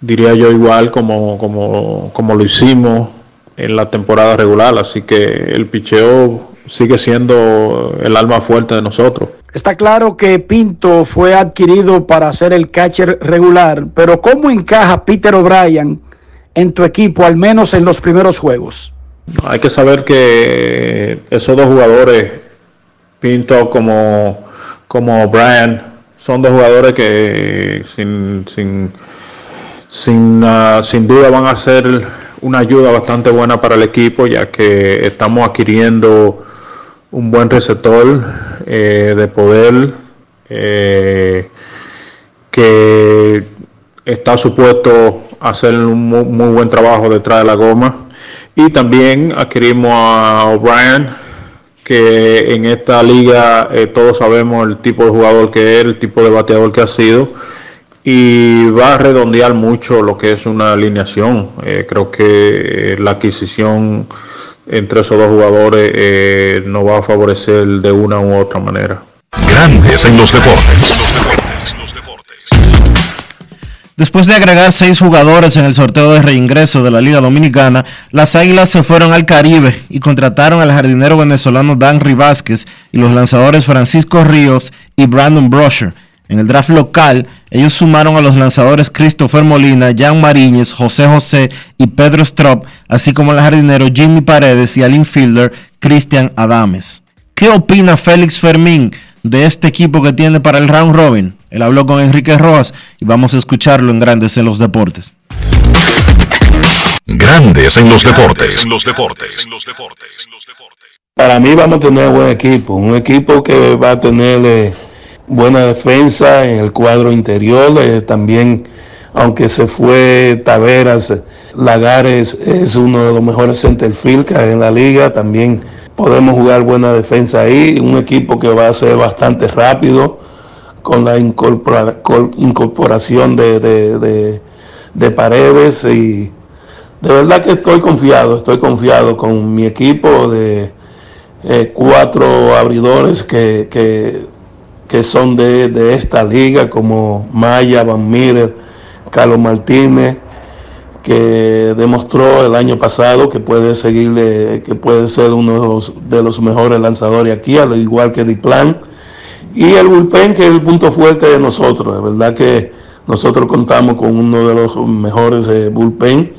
diría yo, igual como, como, como lo hicimos en la temporada regular. Así que el picheo sigue siendo el alma fuerte de nosotros. Está claro que Pinto fue adquirido para ser el catcher regular, pero ¿cómo encaja Peter O'Brien en tu equipo, al menos en los primeros juegos? Hay que saber que esos dos jugadores, Pinto como, como O'Brien, son dos jugadores que sin, sin, sin, ah, sin duda van a ser una ayuda bastante buena para el equipo, ya que estamos adquiriendo un buen receptor eh, de poder eh, que está supuesto hacer un muy buen trabajo detrás de la goma. Y también adquirimos a O'Brien, que en esta liga eh, todos sabemos el tipo de jugador que es, el tipo de bateador que ha sido y va a redondear mucho lo que es una alineación. Eh, creo que la adquisición entre esos dos jugadores eh, nos va a favorecer de una u otra manera. Grandes en los deportes. Después de agregar seis jugadores en el sorteo de reingreso de la Liga Dominicana, las Águilas se fueron al Caribe y contrataron al jardinero venezolano Dan Vázquez y los lanzadores Francisco Ríos y Brandon Brosher. En el draft local, ellos sumaron a los lanzadores Christopher Molina, Jan Mariñez, José José y Pedro Strop, así como al jardinero Jimmy Paredes y al infielder Cristian Adames. ¿Qué opina Félix Fermín de este equipo que tiene para el round robin? Él habló con Enrique Rojas y vamos a escucharlo en Grandes en los Deportes. Grandes en los deportes. En los deportes. Para mí vamos a tener buen equipo, un equipo que va a tener eh, buena defensa en el cuadro interior, eh, también aunque se fue Taveras, Lagares es uno de los mejores centerfield que hay en la liga, también podemos jugar buena defensa ahí, un equipo que va a ser bastante rápido, con la incorporación de, paredes y de verdad que estoy confiado, estoy confiado con mi equipo de eh, cuatro abridores que, que, son de, esta liga como Maya, Van Miller, Carlos Martínez, que demostró el año pasado que puede seguirle, que puede ser uno de los, de los mejores lanzadores aquí, al igual que Diplan y el bullpen, que es el punto fuerte de nosotros. De verdad que nosotros contamos con uno de los mejores eh, bullpen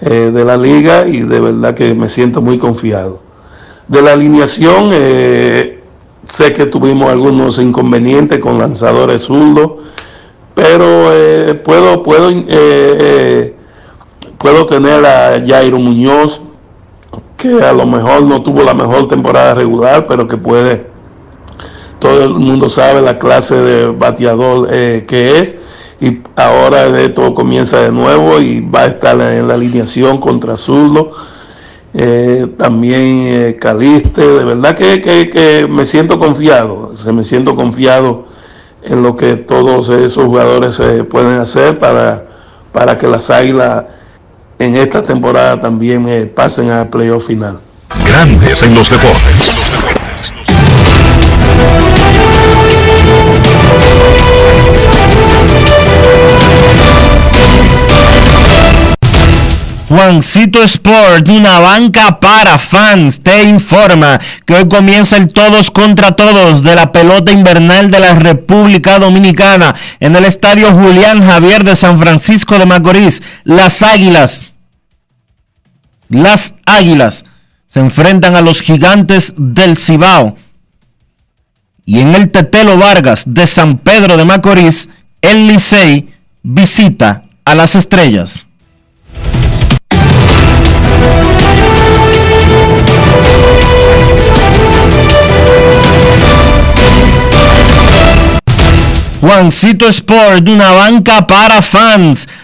eh, de la liga y de verdad que me siento muy confiado. De la alineación, eh, sé que tuvimos algunos inconvenientes con lanzadores zurdos, pero puedo, puedo, puedo tener a Jairo Muñoz, que a lo mejor no tuvo la mejor temporada regular, pero que puede todo el mundo sabe la clase de bateador eh, que es y ahora todo comienza de nuevo y va a estar en la alineación contra Zurdo. Eh, también eh, Caliste, de verdad que, me siento confiado, se me siento confiado en lo que todos esos jugadores pueden hacer para, para que las Águilas en esta temporada también pasen al playoff final. Grandes en los deportes. Juancito Sport, una banca para fans, te informa que hoy comienza el todos contra todos de la pelota invernal de la República Dominicana en el Estadio Julián Javier de San Francisco de Macorís. Las Águilas, las Águilas se enfrentan a los gigantes del Cibao. Y en el Tetelo Vargas de San Pedro de Macorís, el Licey visita a las estrellas. Juancito Sport, una banca para fans,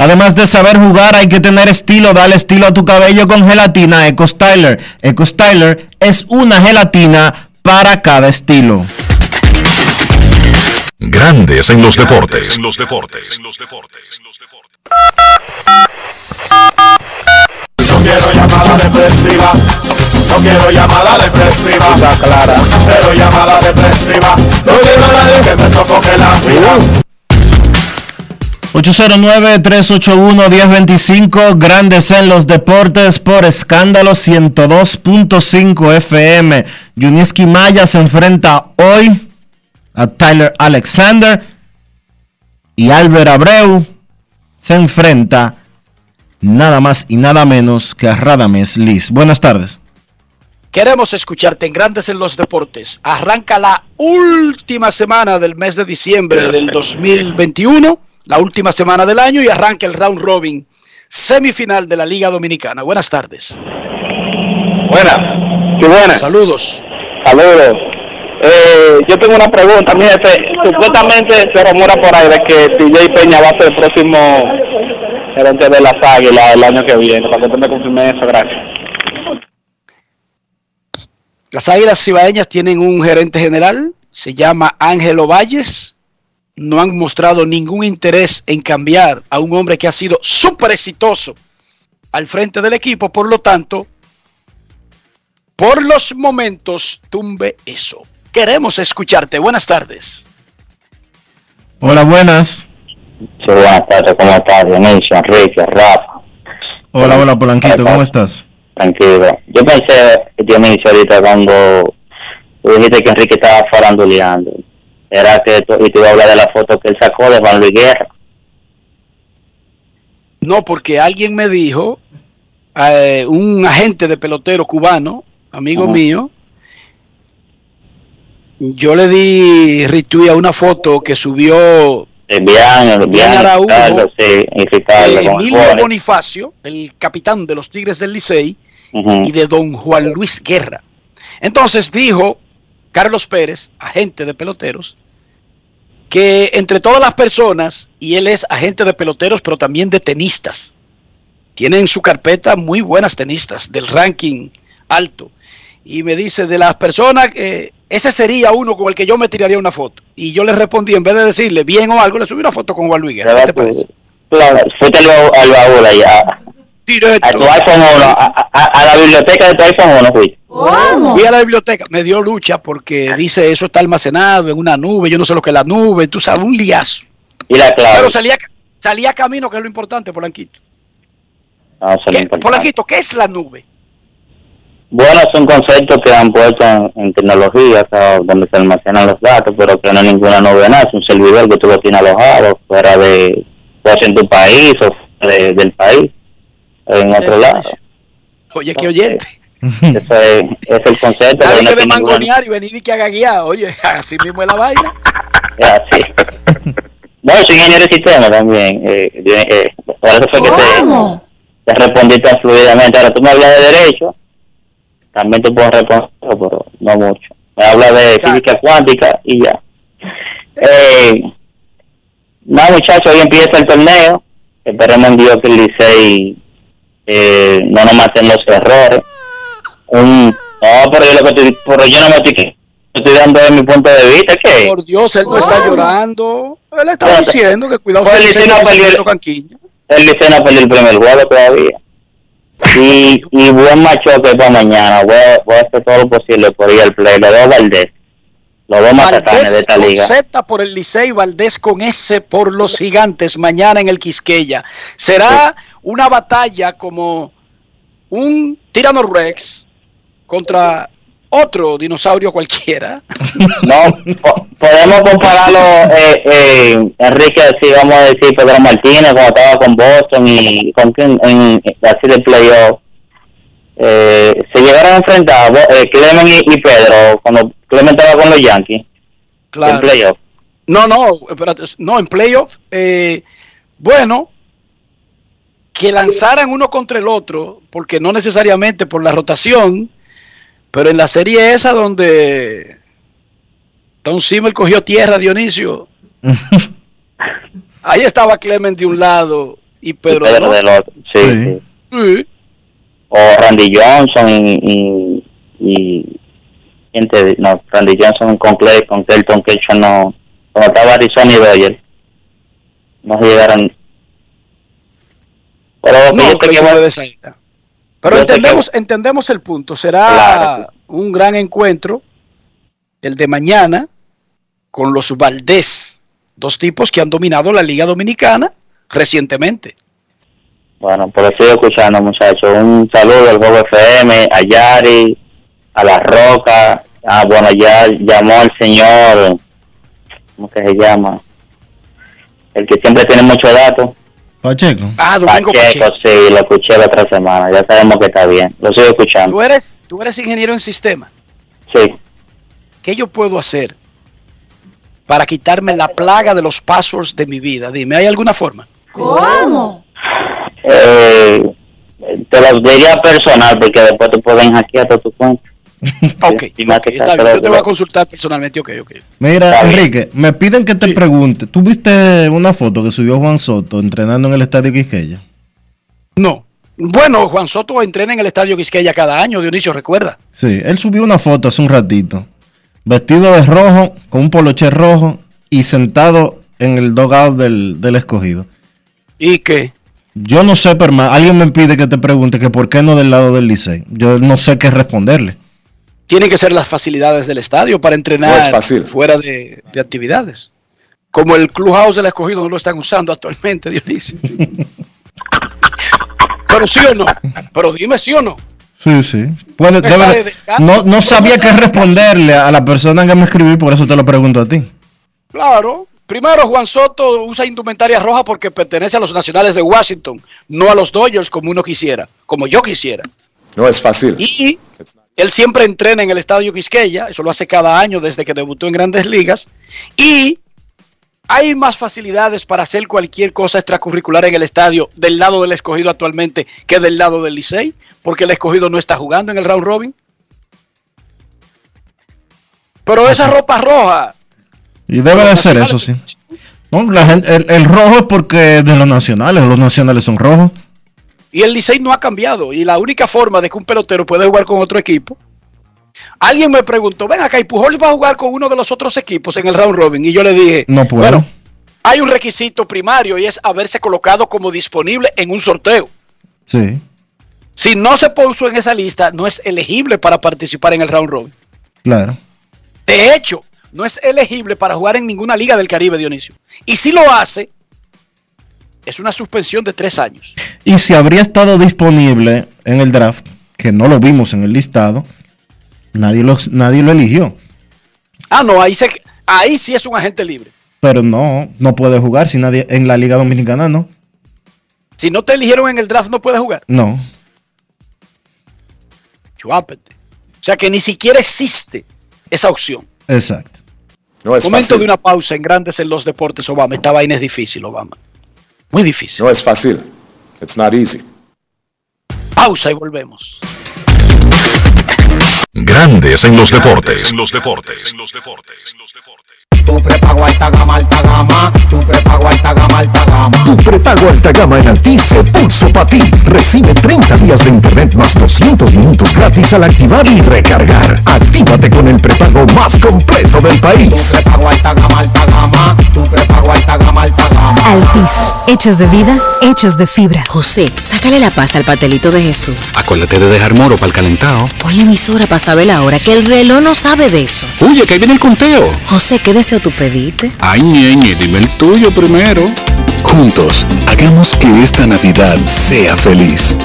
Además de saber jugar, hay que tener estilo. Dale estilo a tu cabello con gelatina Eco Styler. Eco Styler es una gelatina para cada estilo. Grandes en los deportes. En los deportes. No quiero llamada depresiva. No quiero llamada depresiva. clara. Cero llamada depresiva. No quiero nadie que me sofoque la vida. 809-381-1025, Grandes en los Deportes por escándalo 102.5 FM. Yuniski Maya se enfrenta hoy a Tyler Alexander y Albert Abreu se enfrenta nada más y nada menos que a Radames Liz. Buenas tardes. Queremos escucharte en Grandes en los Deportes. Arranca la última semana del mes de diciembre del 2021, la última semana del año y arranca el round robin semifinal de la Liga Dominicana. Buenas tardes. Buenas. Qué buenas. Saludos. Saludos. Eh, yo tengo una pregunta. Mire, se- supuestamente se rumora por ahí de que TJ Peña va a ser el próximo gerente de las Águilas el año que viene. Para que usted me confirme eso, gracias. Las Águilas Cibaeñas tienen un gerente general, se llama Ángelo Valles. No han mostrado ningún interés en cambiar a un hombre que ha sido súper exitoso al frente del equipo. Por lo tanto, por los momentos, tumbe eso. Queremos escucharte. Buenas tardes. Hola, buenas. Sí, buenas tardes, ¿cómo estás? Dionisio, Enrique, Rafa, Hola, hola, Polanquito, ¿cómo estás? tranquilo. Yo pensé, Dionisio, ahorita cuando tú dijiste que Enrique estaba faranduleando, era que y te iba a hablar de la foto que él sacó de Juan Luis Guerra. No, porque alguien me dijo, eh, un agente de pelotero cubano, amigo mío, yo le di retweet a una foto que subió El Bian, Bian Ricardo, sí, Ricardo, con Emilio. Bonifacio, el capitán de los Tigres del Licey, y de don Juan Luis Guerra. Entonces dijo Carlos Pérez, agente de peloteros, que entre todas las personas, y él es agente de peloteros, pero también de tenistas, tiene en su carpeta muy buenas tenistas del ranking alto. Y me dice, de las personas, eh, ese sería uno con el que yo me tiraría una foto. Y yo le respondí, en vez de decirle bien o algo, le subí una foto con Juan Luis Guerra. ¿Qué te parece? Claro, al, al baúl a, a tu iPhone 1, a, a- a la biblioteca de tu iPhone 1 fuiste. Fui a la biblioteca, me dio lucha porque dice eso está almacenado en una nube, yo no sé lo que es la nube, tú sabes, un liazo. Y la clave. Pero salía, salía camino, que es lo importante, Polanquito. No, eso es lo ¿Qué, importante. Polanquito, ¿qué es la nube? Bueno, es un concepto que han puesto en, en tecnología, o sea, donde se almacenan los datos, pero que no es ninguna novedad, es un servidor que tú lo tienes alojado fuera de, pues en tu país o fuera de- del país, en otro lado. Oye, qué oyente. Eso es, el concepto. No que de mangonear y venir y que haga guiar. Oye, [LAUGHS] así mismo es la vaina. así. Bueno, soy ingeniero de sistema también. Eh, eh, por eso fue que te, te respondí tan fluidamente. Ahora tú me hablas de derecho, también te puedo responder, pero no mucho. Me habla de física cuántica y ya. Eh, no, muchachos, hoy empieza el torneo. Esperemos en Dios que el Licey eh, no nos maten los errores. Un, no, pero yo, lo que estoy, pero yo no me estoy, estoy dando de mi punto de vista que Por Dios, él no está llorando. Él está Bueno, diciendo que cuidado si el Licey no perdió- el el primer juego todavía. Y, y buen machoque para mañana. Voy a, voy a hacer todo lo posible por ir al play. Los dos Valdés. Los dos matacanes de Valdés esta con liga. Z por el Licey, Valdés con S por los gigantes mañana en el Quisqueya. Será una batalla como un Tirano Rex contra otro dinosaurio cualquiera. [LAUGHS] No, po- podemos compararlo, eh, eh, Enrique, si vamos a decir Pedro Martínez, cuando estaba con Boston y con en, en- así de playoff. Eh, se llegaron a enfrentar eh, Clemen y, y Pedro cuando Clemen estaba con los Yankees Claro. en playoff. No, no, espérate, no, en playoff, eh, bueno, que lanzaran uno contra el otro, porque no necesariamente por la rotación, pero en la serie esa donde Don Simmel cogió tierra, Dionisio, [LAUGHS] ahí estaba Clement de un lado y Pedro, del Pedro otro. del otro, sí, sí. Sí. O Randy Johnson y, y, y ¿quién te di- no, Randy Johnson con Clay, con Kelton Kershaw no, cuando estaba Arizona y no llegaron. Pero No, yo sé creo que que va- fue de esa idea. Pero Yo sé entendemos, entendemos el punto. Será Claro. un gran encuentro, el de mañana, con los Valdés, dos tipos que han dominado la Liga Dominicana recientemente. Bueno, pues sigo escuchando, muchachos. Un saludo al Juego FM, a Yari, a La Roca. Ah, bueno, ya llamó el señor, ¿cómo que se llama? El que siempre tiene muchos datos. Pacheco. Ah, Domingo Pacheco, Pacheco. sí, lo escuché la otra semana. Ya sabemos que está bien. Lo sigo escuchando. ¿Tú eres, tú eres ingeniero en sistema. Sí. ¿Qué yo puedo hacer para quitarme la plaga de los passwords de mi vida? Dime, ¿hay alguna forma? ¿Cómo? Eh, te lo diría personal porque después te pueden hackear toda tu cuenta. [LAUGHS] Ok, Y más que está está- bien, yo te voy a consultar personalmente, ok, ok. Mira, Está bien. Enrique, me piden que te pregunte. ¿Tú viste una foto que subió Juan Soto entrenando en el estadio Quisqueya? No. Bueno, Juan Soto entrena en el Estadio Quisqueya cada año, Dionisio, recuerda. Sí, él subió una foto hace un ratito. Vestido de rojo, con un poloche rojo y sentado en el dogout del, del escogido. ¿Y qué? Yo no sé, pero alguien me pide que te pregunte que por qué no del lado del Licey. Yo no sé qué responderle. Tienen que ser las facilidades del estadio para entrenar No es fácil. fuera de, de actividades. Como el clubhouse del escogido no lo están usando actualmente, [LAUGHS] Dionisio. Pero sí o no. Pero dime sí o no. Sí, sí. Puede- Está debe- de descanso. no, no sabía qué responderle a la persona que me escribió, por eso te lo pregunto a ti. Claro. Primero, Juan Soto usa indumentaria roja porque pertenece a los nacionales de Washington, no a los Dodgers como uno quisiera, como yo quisiera. No es fácil. Y él siempre entrena en el estadio Quisqueya, eso lo hace cada año desde que debutó en grandes ligas. Y hay más facilidades para hacer cualquier cosa extracurricular en el estadio del lado del escogido actualmente que del lado del Licey, porque el escogido no está jugando en el round robin. Pero esa ropa roja, Y debe de ser eso, sí. No, la gente- el, el rojo es porque de los nacionales, los nacionales son rojos. Y el Licey no ha cambiado. Y la única forma de que un pelotero pueda jugar con otro equipo. Alguien me preguntó, ven acá, ¿y Pujols va a jugar con uno de los otros equipos en el round robin? Y yo le dije, No puedo. Bueno, hay un requisito primario y es haberse colocado como disponible en un sorteo. Sí, Si no se puso en esa lista, no es elegible para participar en el round robin. claro. De hecho, no es elegible para jugar en ninguna liga del Caribe, Dionisio. Y si lo hace, es una suspensión de tres años. Y si habría estado disponible en el draft, que no lo vimos en el listado, nadie lo, nadie lo eligió. Ah, no, ahí, se, ahí sí es un agente libre. Pero no, no puede jugar si nadie en la Liga Dominicana no. Si no te eligieron en el draft, no puedes jugar. No. Chuápete. O sea que ni siquiera existe esa opción. Exacto. No es Momento fácil. de una pausa en Grandes en los Deportes, Obama. Esta vaina es difícil, Obama. Muy difícil. No es fácil. It's not easy. Pausa y volvemos. Grandes en los deportes. En los deportes. Tu prepago alta gama, alta gama. Tu prepago alta gama, alta gama. Tu prepago alta gama en Altis se puso para ti. Recibe 30 días de internet más 200 minutos gratis al activar y recargar. Actívate con el prepago más completo del país. Prepago alta gama, alta gama. Tu prepago alta gama, alta gama. Altis, hechos de vida, hechos de fibra. José, sácale la paz al pastelito de Jesús. Acuérdate de dejar moro para el calentado. Ponle emisora para saber la hora, que el reloj no sabe de eso. Oye, que ahí viene el conteo. José, ¿qué deseo tú pediste? Ay, ñeñe, dime el tuyo primero. Juntos, hagamos que esta Navidad sea feliz.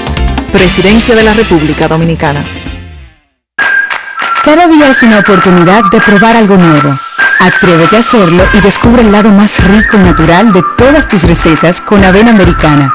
Presidencia de la República Dominicana. Cada día es una oportunidad de probar algo nuevo. Atrévete a hacerlo y descubre el lado más rico y natural de todas tus recetas con avena americana.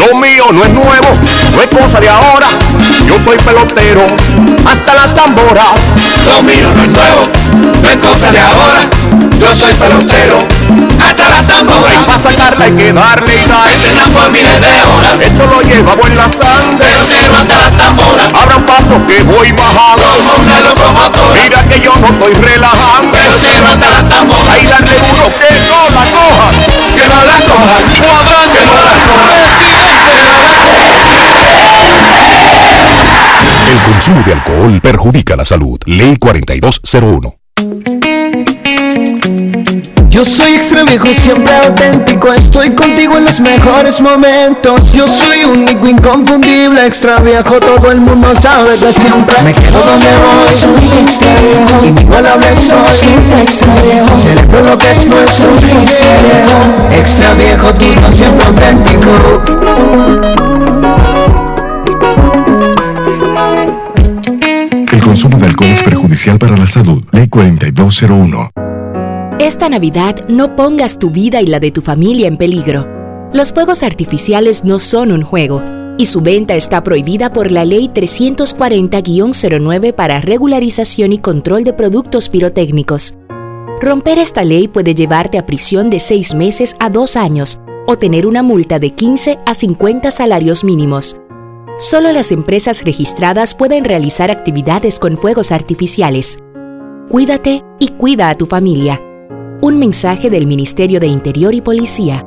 Lo mío no es nuevo, no es cosa de ahora. Yo soy pelotero, hasta las tamboras. Lo mío no es nuevo, no es cosa de ahora. Yo soy pelotero, hasta las tamboras. Para sacarla hay que darle sal. por miles de horas. Esto lo llevamos en la sangre. Pero hasta las tamboras. Abra un paso que voy bajando. Una locomotora. Mira que yo no estoy relajando. Pero hasta las tamboras. Ahí dale duro que no la coja. Que no la coja. Cuadrante. Que no la consumo de alcohol perjudica la salud. Ley 4201. Yo soy extra viejo, siempre auténtico. Estoy contigo en los mejores momentos. Yo soy único, inconfundible, extra viejo. Todo el mundo sabe que siempre me quedo donde voy. Soy extra viejo, inigualable soy. Siempre extra viejo, celebro lo que es nuestro. Soy extra viejo, extra viejo, tú siempre auténtico. Consumo de alcohol es perjudicial para la salud. Ley 4201. Esta Navidad no pongas tu vida y la de tu familia en peligro. Los fuegos artificiales no son un juego y su venta está prohibida por la Ley 340-09 para regularización y control de productos pirotécnicos. Romper esta ley puede llevarte a prisión de 6 meses a 2 años o tener una multa de 15 a 50 salarios mínimos. Solo las empresas registradas pueden realizar actividades con fuegos artificiales. Cuídate y cuida a tu familia. Un mensaje del Ministerio de Interior y Policía.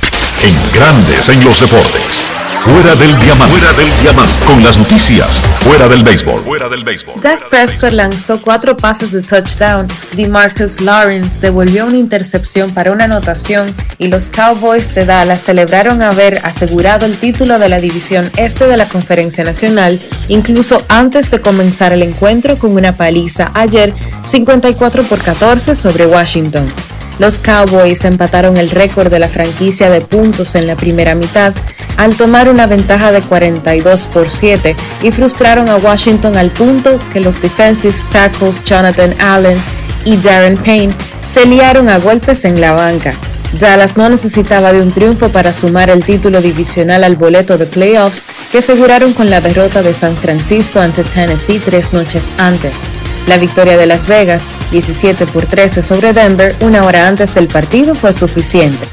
En Grandes en los deportes. Fuera del diamante. Fuera del diamante. Con las noticias. Fuera del béisbol. Fuera del béisbol. Dak Prescott lanzó cuatro pases de touchdown. DeMarcus Lawrence devolvió una intercepción para una anotación y los Cowboys de Dallas celebraron haber asegurado el título de la división este de la Conferencia Nacional, incluso antes de comenzar el encuentro con una paliza ayer 54 por 14 sobre Washington. Los Cowboys empataron el récord de la franquicia de puntos en la primera mitad al tomar una ventaja de 42 por 7 y frustraron a Washington al punto que los defensive tackles Jonathan Allen y Darren Payne se liaron a golpes en la banca. Dallas no necesitaba de un triunfo para sumar el título divisional al boleto de playoffs que aseguraron con la derrota de San Francisco ante Tennessee tres noches antes. La victoria de Las Vegas, 17 por 13 sobre Denver, una hora antes del partido, fue suficiente.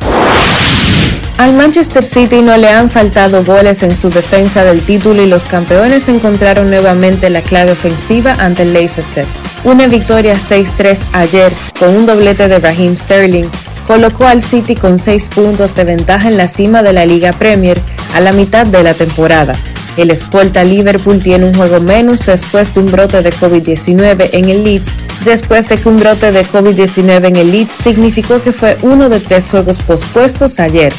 Al Manchester City no le han faltado goles en su defensa del título y los campeones encontraron nuevamente la clave ofensiva ante Leicester. Una victoria 6-3 ayer con un doblete de Raheem Sterling colocó al City con 6 puntos de ventaja en la cima de la Liga Premier a la mitad de la temporada. El escolta Liverpool tiene un juego menos después de un brote de COVID-19 en el Leeds, después de que un brote de COVID-19 en el Leeds significó que fue uno de tres juegos pospuestos ayer.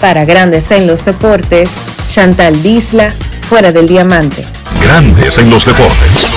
Para Grandes en los Deportes, Chantal Disla, fuera del diamante. Grandes en los deportes.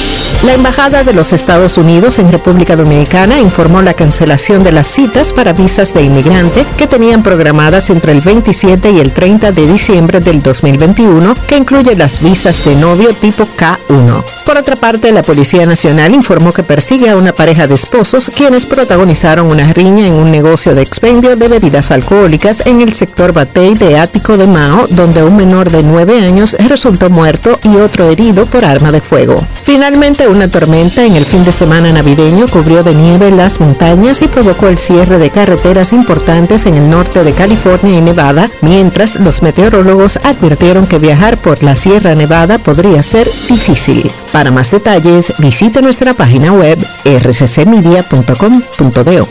La Embajada de los Estados Unidos en República Dominicana informó la cancelación de las citas para visas de inmigrante que tenían programadas entre el 27 y el 30 de diciembre del 2021, que incluye las visas de novio tipo K1. Por otra parte, la Policía Nacional informó que persigue a una pareja de esposos quienes protagonizaron una riña en un negocio de expendio de bebidas alcohólicas en el sector Batey de Ático de Mao, donde un menor de 9 años resultó muerto y otro herido por arma de fuego. Finalmente, una tormenta en el fin de semana navideño cubrió de nieve las montañas y provocó el cierre de carreteras importantes en el norte de California y Nevada, mientras los meteorólogos advirtieron que viajar por la Sierra Nevada podría ser difícil. Para más detalles, visite nuestra página web rccmedia.com.do.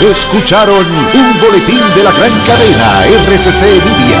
Escucharon un boletín de la gran cadena RCC Media.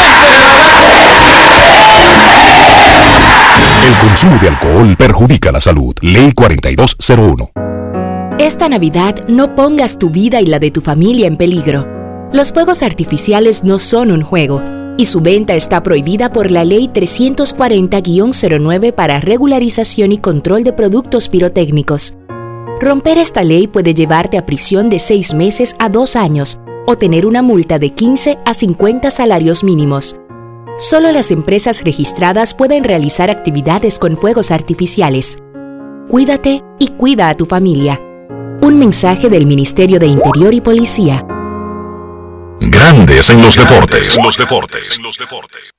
El consumo de alcohol perjudica la salud. Ley 4201. Esta Navidad no pongas tu vida y la de tu familia en peligro. Los fuegos artificiales no son un juego y su venta está prohibida por la Ley 340-09 para regularización y control de productos pirotécnicos. Romper esta ley puede llevarte a prisión de 6 meses a 2 años o tener una multa de 15 a 50 salarios mínimos. Solo las empresas registradas pueden realizar actividades con fuegos artificiales. Cuídate y cuida a tu familia. Un mensaje del Ministerio de Interior y Policía. Grandes en los deportes. En los deportes.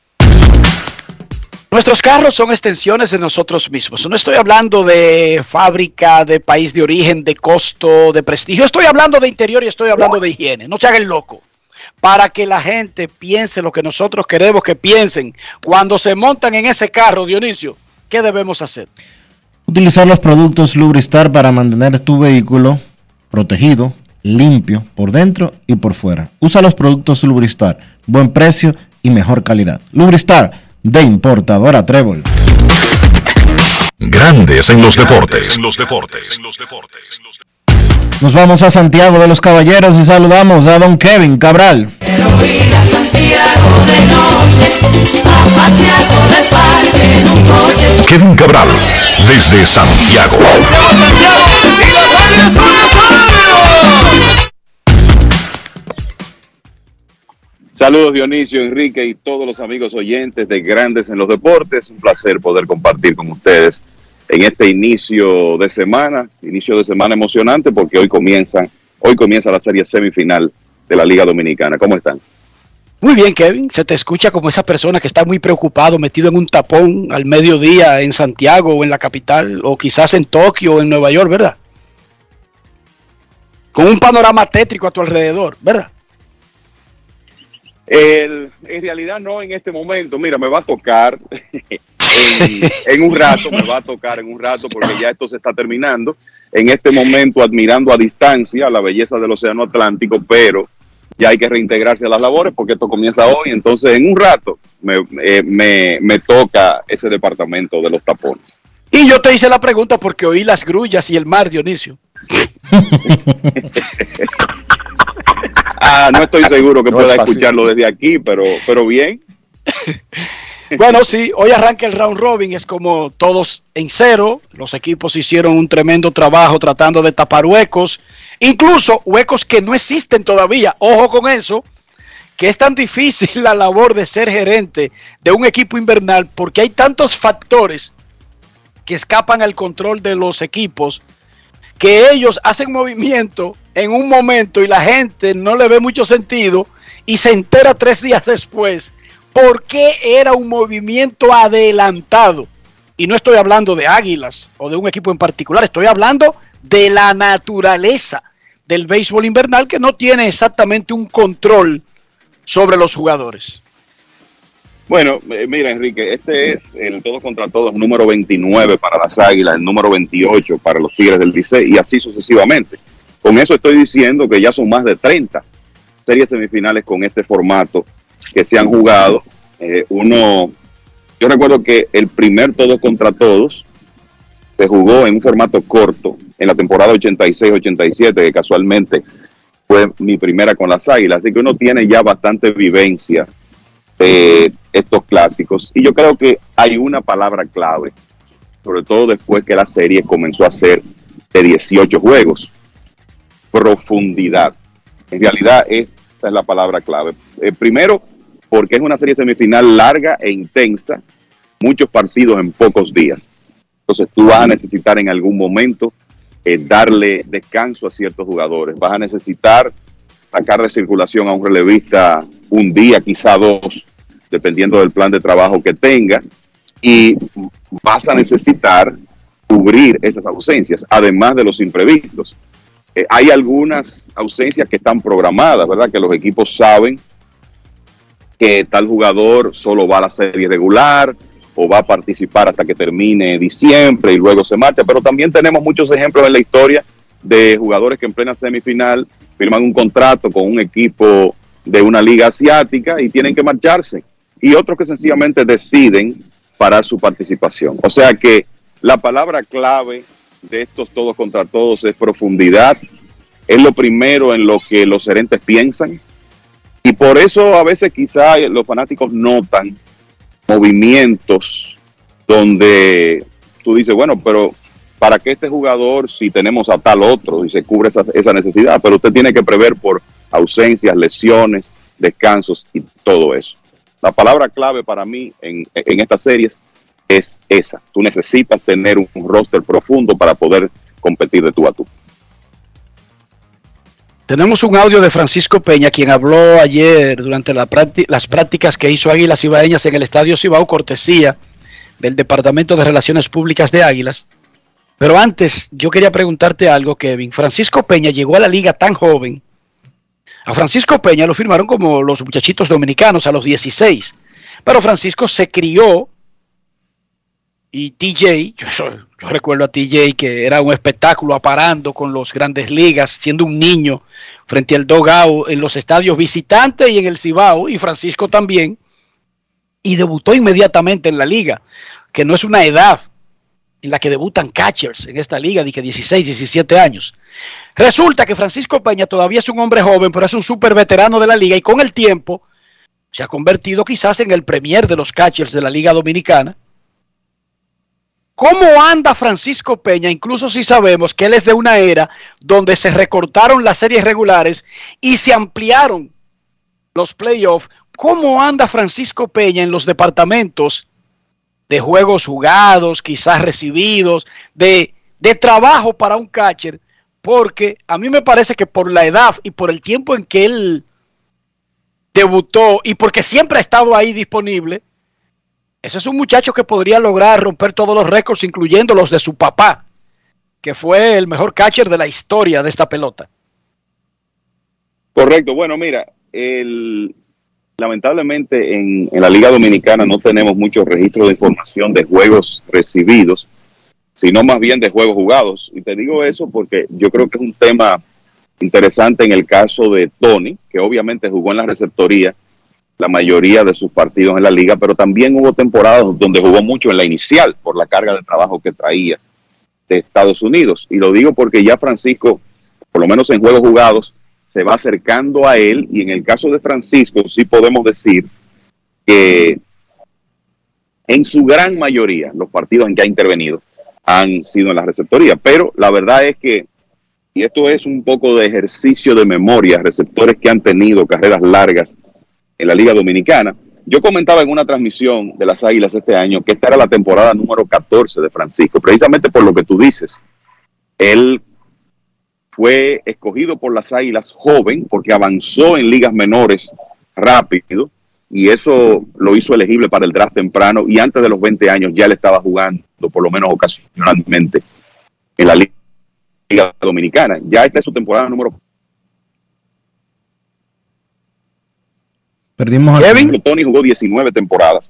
Nuestros carros son extensiones de nosotros mismos. No estoy hablando de fábrica, de país de origen, de costo, de prestigio. Estoy hablando de interior y estoy hablando de higiene. No se haga el loco. Para que la gente piense lo que nosotros queremos que piensen. Cuando se montan en ese carro, Dionisio, ¿qué debemos hacer? Utilizar los productos Lubristar para mantener tu vehículo protegido, limpio por dentro y por fuera. Usa los productos Lubristar, buen precio y mejor calidad. Lubristar de importadora Trébol. Grandes en los deportes. En los deportes. Nos vamos a Santiago de los Caballeros y saludamos a don Kevin Cabral. Kevin Cabral, desde Santiago. Saludos Dionisio, Enrique y todos los amigos oyentes de Grandes en los Deportes. Un placer poder compartir con ustedes en este inicio de semana, inicio de semana emocionante porque hoy comienza, hoy comienza la serie semifinal de la Liga Dominicana. ¿Cómo están? Muy bien, Kevin. Se te escucha como esa persona que está muy preocupado, metido en un tapón al mediodía en Santiago o en la capital, o quizás en Tokio o en Nueva York, ¿verdad? Con un panorama tétrico a tu alrededor, ¿verdad? El, en realidad no en este momento. Mira, me va a tocar [LAUGHS] en, en, un rato, me va a tocar en un rato porque ya esto se está terminando. En este momento admirando a distancia la belleza del Océano Atlántico, pero ya hay que reintegrarse a las labores porque esto comienza hoy. Entonces, en un rato me, eh, me, me toca ese departamento de los tapones. Y yo te hice la pregunta porque oí las grullas y el mar, Dionisio. [LAUGHS] ah, no estoy seguro que no pueda escucharlo desde aquí, pero, pero bien. [LAUGHS] [LAUGHS] Bueno, sí, hoy arranca el round robin, es como todos en cero. Los equipos hicieron un tremendo trabajo tratando de tapar huecos, incluso huecos que no existen todavía. Ojo con eso, que es tan difícil la labor de ser gerente de un equipo invernal porque hay tantos factores que escapan al control de los equipos que ellos hacen movimiento en un momento y la gente no le ve mucho sentido y se entera tres días después por qué era un movimiento adelantado. Y no estoy hablando de águilas o de un equipo en particular, estoy hablando de la naturaleza del béisbol invernal que no tiene exactamente un control sobre los jugadores. Bueno, eh, mira Enrique, este es el todos contra todos número 29 para las Águilas, el número 28 para los Tigres del Licey y así sucesivamente. Con eso estoy diciendo que ya son más de 30 series semifinales con este formato que se han jugado. Eh, uno, yo recuerdo que el primer todos contra todos se jugó en un formato corto en la temporada 86-87, que casualmente fue mi primera con las Águilas, así que uno tiene ya bastante vivencia de estos clásicos. Y yo creo que hay una palabra clave, sobre todo después que la serie comenzó a ser de 18 juegos, profundidad. En realidad esa es la palabra clave. Eh, primero, porque es una serie semifinal larga e intensa, muchos partidos en pocos días. Entonces tú vas a necesitar en algún momento eh, darle descanso a ciertos jugadores. Vas a necesitar sacar de circulación a un relevista un día, quizá dos, dependiendo del plan de trabajo que tenga. Y vas a necesitar cubrir esas ausencias, además de los imprevistos. Eh, hay algunas ausencias que están programadas, ¿verdad? Que los equipos saben que tal jugador solo va a la serie regular o va a participar hasta que termine diciembre y luego se marcha. Pero también tenemos muchos ejemplos en la historia de jugadores que en plena semifinal firman un contrato con un equipo de una liga asiática y tienen que marcharse. Y otros que sencillamente deciden parar su participación. O sea que la palabra clave de estos todos contra todos es profundidad. Es lo primero en lo que los gerentes piensan y por eso a veces quizá los fanáticos notan movimientos donde tú dices, bueno, pero ¿para qué este jugador si tenemos a tal otro y se cubre esa, esa necesidad? Pero usted tiene que prever por ausencias, lesiones, descansos y todo eso. La palabra clave para mí en, en estas series es esa. Tú necesitas tener un roster profundo para poder competir de tú a tú. Tenemos un audio de Francisco Peña, quien habló ayer durante la las prácticas que hizo Águilas Ibaeñas en el Estadio Cibao, cortesía del Departamento de Relaciones Públicas de Águilas. Pero antes, yo quería preguntarte algo, Kevin. Francisco Peña llegó a la liga tan joven. A Francisco Peña lo firmaron como los muchachitos dominicanos a los 16. Pero Francisco se crió y TJ, yo, recuerdo a TJ que era un espectáculo aparando con los grandes ligas, siendo un niño frente al Dogao en los estadios visitantes y en el Cibao, y Francisco también, y debutó inmediatamente en la liga, que no es una edad en la que debutan catchers en esta liga, que 16, 17 años. Resulta que Francisco Peña todavía es un hombre joven, pero es un súper veterano de la liga y con el tiempo se ha convertido quizás en el premier de los catchers de la liga dominicana ¿Cómo anda Francisco Peña? Incluso si sabemos que él es de una era donde se recortaron las series regulares y se ampliaron los playoffs, ¿cómo anda Francisco Peña en los departamentos de juegos jugados, quizás recibidos, de, de trabajo para un catcher? Porque a mí me parece que por la edad y por el tiempo en que él debutó y porque siempre ha estado ahí disponible, ese es un muchacho que podría lograr romper todos los récords, incluyendo los de su papá, que fue el mejor catcher de la historia de esta pelota. Correcto. Bueno, mira, el, lamentablemente en, en, la Liga Dominicana no tenemos muchos registros de información de juegos recibidos, sino más bien de juegos jugados. Y te digo eso porque yo creo que es un tema interesante en el caso de Tony, que obviamente jugó en la receptoría la mayoría de sus partidos en la liga, pero también hubo temporadas donde jugó mucho en la inicial por la carga de trabajo que traía de Estados Unidos. Y lo digo porque ya Francisco, por lo menos en juegos jugados, se va acercando a él y en el caso de Francisco sí podemos decir que en su gran mayoría los partidos en que ha intervenido han sido en la receptoría, pero la verdad es que, y esto es un poco de ejercicio de memoria, receptores que han tenido carreras largas en la Liga Dominicana, yo comentaba en una transmisión de las Águilas este año que esta era la temporada número 14 de Francisco, precisamente por lo que tú dices. Él fue escogido por las Águilas joven porque avanzó en ligas menores rápido y eso lo hizo elegible para el draft temprano y antes de los 20 años ya le estaba jugando, por lo menos ocasionalmente, en la Liga Dominicana. Ya esta es su temporada número Perdimos a Kevin. Tony jugó 19 temporadas.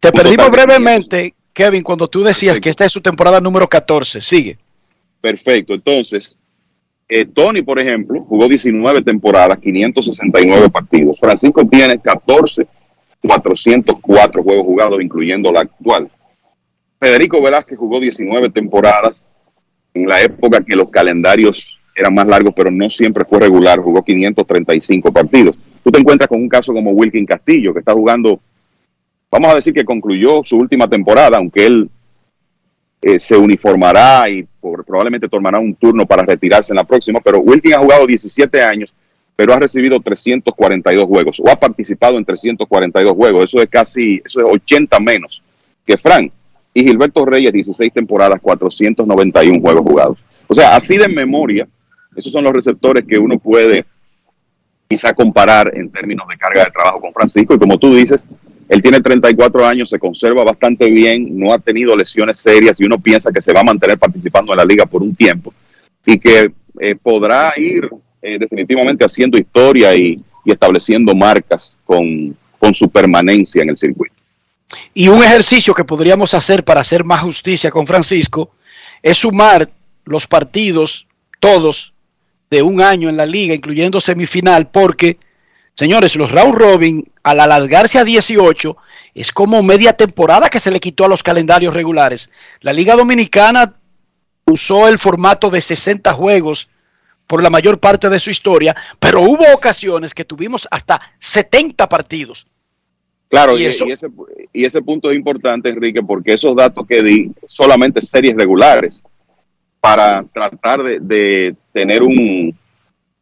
Te perdimos brevemente, Kevin, cuando tú decías Perfecto. que esta es su temporada número 14. Sigue. Perfecto. Entonces, eh, Tony, por ejemplo, jugó 19 temporadas, 569 partidos. Francisco tiene 14, 404 juegos jugados, incluyendo la actual. Federico Velázquez jugó 19 temporadas en la época que los calendarios eran más largos, pero no siempre fue regular. Jugó 535 partidos. Tú te encuentras con un caso como Wilkin Castillo, que está jugando, vamos a decir que concluyó su última temporada, aunque él eh, se uniformará y probablemente tomará un turno para retirarse en la próxima, pero Wilkin ha jugado 17 años, pero ha recibido 342 juegos o ha participado en 342 juegos. Eso es casi, eso es 80 menos que Frank. Y Gilberto Reyes, 16 temporadas, 491 juegos jugados. O sea, así de memoria, esos son los receptores que uno puede quizá comparar en términos de carga de trabajo con Francisco. Y como tú dices, él tiene 34 años, se conserva bastante bien, no ha tenido lesiones serias y uno piensa que se va a mantener participando en la liga por un tiempo y que eh, podrá ir eh, definitivamente haciendo historia y, y estableciendo marcas con, con su permanencia en el circuito. Y un ejercicio que podríamos hacer para hacer más justicia con Francisco es sumar los partidos, todos, de un año en la liga, incluyendo semifinal, porque, señores, los round robin, al alargarse a 18, es como media temporada que se le quitó a los calendarios regulares. La Liga Dominicana usó el formato de 60 juegos por la mayor parte de su historia, pero hubo ocasiones que tuvimos hasta 70 partidos. Claro, y, y, eso, y, ese, y ese punto es importante, Enrique, porque esos datos que di solamente series regulares para tratar de, tener un,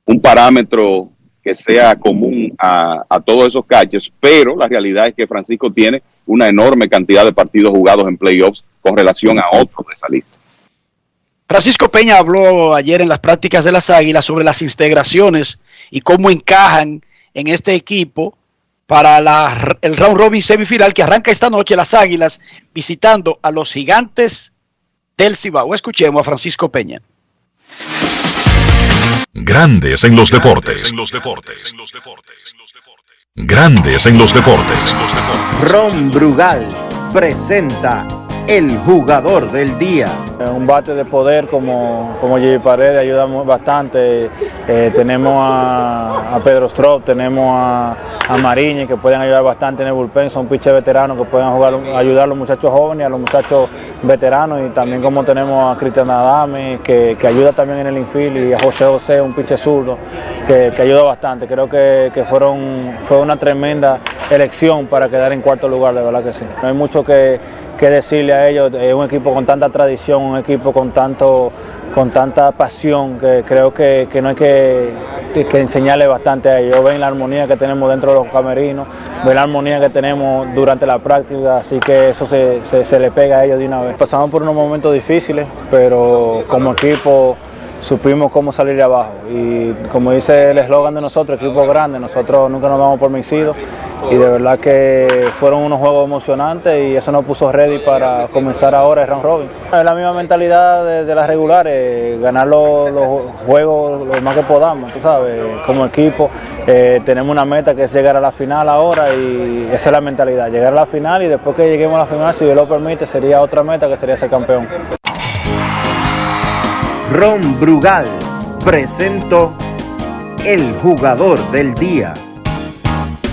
un, parámetro que sea común a, a, todos esos catches, pero la realidad es que Francisco tiene una enorme cantidad de partidos jugados en playoffs con relación a otros de esa lista. Francisco Peña habló ayer en las prácticas de las Águilas sobre las integraciones y cómo encajan en este equipo para la, el round robin semifinal que arranca esta noche las Águilas visitando a los gigantes del Cibao. Escuchemos a Francisco Peña. Grandes en los deportes. En los deportes. Grandes en los deportes. Ron Brugal presenta el jugador del día. Un bate de poder como, como Jimmy Paredes ayuda bastante. Eh, tenemos a, a, Pedro Strop, tenemos a, a que pueden ayudar bastante en el bullpen. Son piches veteranos que pueden ayudar a los muchachos jóvenes, a los muchachos veteranos. Y también como tenemos a Cristian Adame que, ayuda también en el infield y a José José, un piche zurdo que, que, ayuda bastante. Creo que, que fueron, fue una tremenda elección para quedar en cuarto lugar, de verdad que sí. No hay mucho que que decirle a ellos, es un equipo con tanta tradición, un equipo con tanto con tanta pasión que creo que, que no hay que que enseñarle bastante a ellos. Ven la armonía que tenemos dentro de los camerinos, ven la armonía que tenemos durante la práctica, así que eso se, se le pega a ellos de una vez. Pasamos por unos momentos difíciles, pero como equipo supimos cómo salir de abajo. Y como dice el eslogan de nosotros, equipo grande, nosotros nunca nos damos por vencidos. Y de verdad que fueron unos juegos emocionantes y eso nos puso ready para comenzar ahora el round robin. Es la misma mentalidad de, de las regulares, ganar los, los juegos lo más que podamos, tú sabes, como equipo. eh, tenemos una meta que es llegar a la final ahora y esa es la mentalidad, llegar a la final y después que lleguemos a la final, si Dios lo permite, sería otra meta que sería ser campeón. Ron Brugal presento el jugador del día.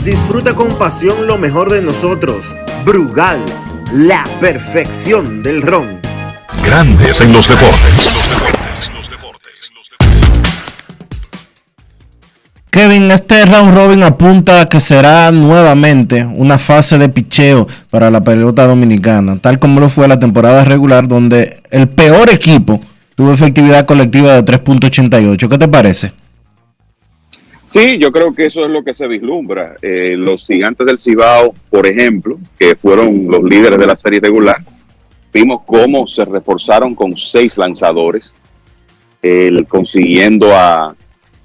Disfruta con pasión lo mejor de nosotros. Brugal, la perfección del ron. Grandes en los deportes. Kevin, este round robin apunta a que será nuevamente una fase de picheo para la pelota dominicana, tal como lo fue la temporada regular, donde el peor equipo tuvo efectividad colectiva de 3.88. ¿Qué te parece? Sí, yo creo que eso es lo que se vislumbra. Eh, los gigantes del Cibao, por ejemplo, que fueron los líderes de la serie regular, vimos cómo se reforzaron con seis lanzadores, consiguiendo a,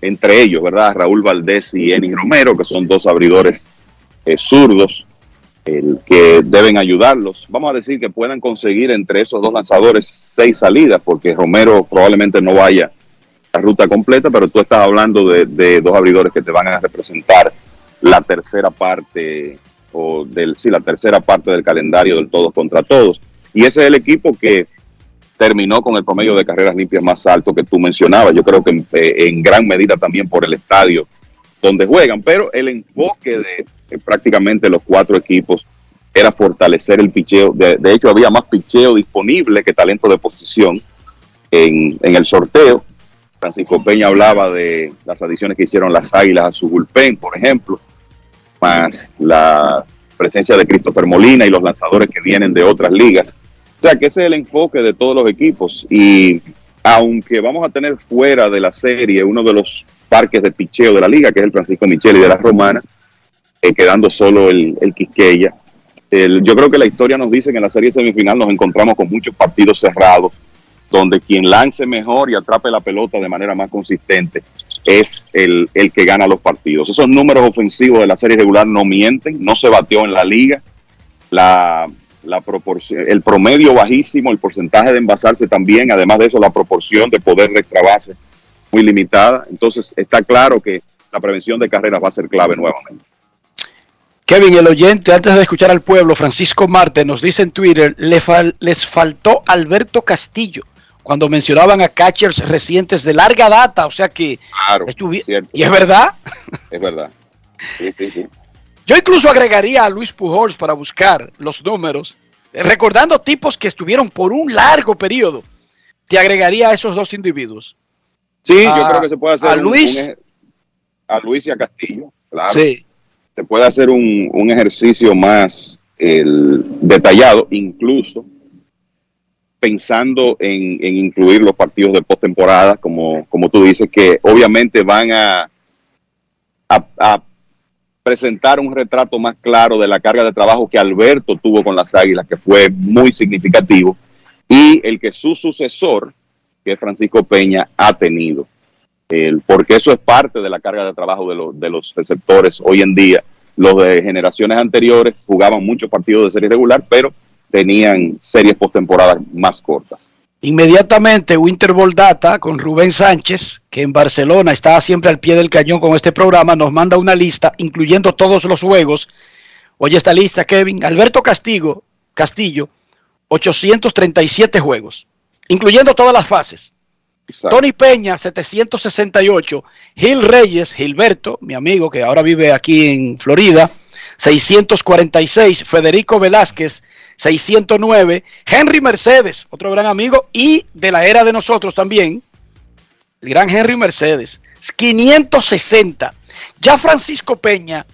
entre ellos, ¿verdad? Raúl Valdés y Eni Romero, que son dos abridores eh, zurdos, el que deben ayudarlos. Vamos a decir que puedan conseguir entre esos dos lanzadores seis salidas, porque Romero probablemente no vaya la ruta completa, pero tú estás hablando de, dos abridores que te van a representar la tercera parte o del sí, la tercera parte del calendario del todos contra todos. Y ese es el equipo que terminó con el promedio de carreras limpias más alto que tú mencionabas. Yo creo que en, eh, en gran medida también por el estadio donde juegan, pero el enfoque de eh, prácticamente los cuatro equipos era fortalecer el picheo. De, de hecho, había más picheo disponible que talento de posición en, en el sorteo. Francisco Peña hablaba de las adiciones que hicieron las Águilas a su bullpen, por ejemplo, más la presencia de Christopher Molina y los lanzadores que vienen de otras ligas. O sea que ese es el enfoque de todos los equipos y aunque vamos a tener fuera de la serie uno de los parques de picheo de la liga, que es el Francisco Micheli de la Romana, eh, quedando solo el, el Quisqueya, yo creo que la historia nos dice que en la serie semifinal nos encontramos con muchos partidos cerrados, donde quien lance mejor y atrape la pelota de manera más consistente es el, el que gana los partidos. Esos números ofensivos de la serie regular no mienten, no se batió en la liga, la, la proporción, el promedio bajísimo, el porcentaje de envasarse también, además de eso la proporción de poder de extra base muy limitada. Entonces está claro que la prevención de carreras va a ser clave nuevamente. Kevin, el oyente, antes de escuchar al pueblo, Francisco Marte nos dice en Twitter, le fal- les faltó Alberto Castillo cuando mencionaban a catchers recientes de larga data, o sea que Claro, y es verdad. Es verdad. Sí, sí, sí. Yo incluso agregaría a Luis Pujols para buscar los números, eh, recordando tipos que estuvieron por un largo periodo. Te agregaría a esos dos individuos. Sí, A- yo creo que se puede hacer a Luis. un ej- a Luis y a Castillo, claro. Sí. Se puede hacer un, un ejercicio más detallado, incluso pensando en, incluir los partidos de postemporada, como, como tú dices, que obviamente van a, a, a presentar un retrato más claro de la carga de trabajo que Alberto tuvo con las Águilas, que fue muy significativo, y el que su sucesor, que es Francisco Peña, ha tenido. Porque eso es parte de la carga de trabajo de, los de los receptores hoy en día. Los de generaciones anteriores jugaban muchos partidos de serie regular, pero tenían series postemporadas más cortas. Inmediatamente Winter Data con Rubén Sánchez, que en Barcelona está siempre al pie del cañón con este programa, nos manda una lista incluyendo todos los juegos. Oye esta lista, Kevin. Alberto Castigo, Castillo, 837 juegos, incluyendo todas las fases. Tony Peña, 768. Gil Reyes, Gilberto, mi amigo que ahora vive aquí en Florida, 646. Federico Velázquez, 609. Henry Mercedes, otro gran amigo y de la era de nosotros también, el gran Henry Mercedes, 560. Ya Francisco Peña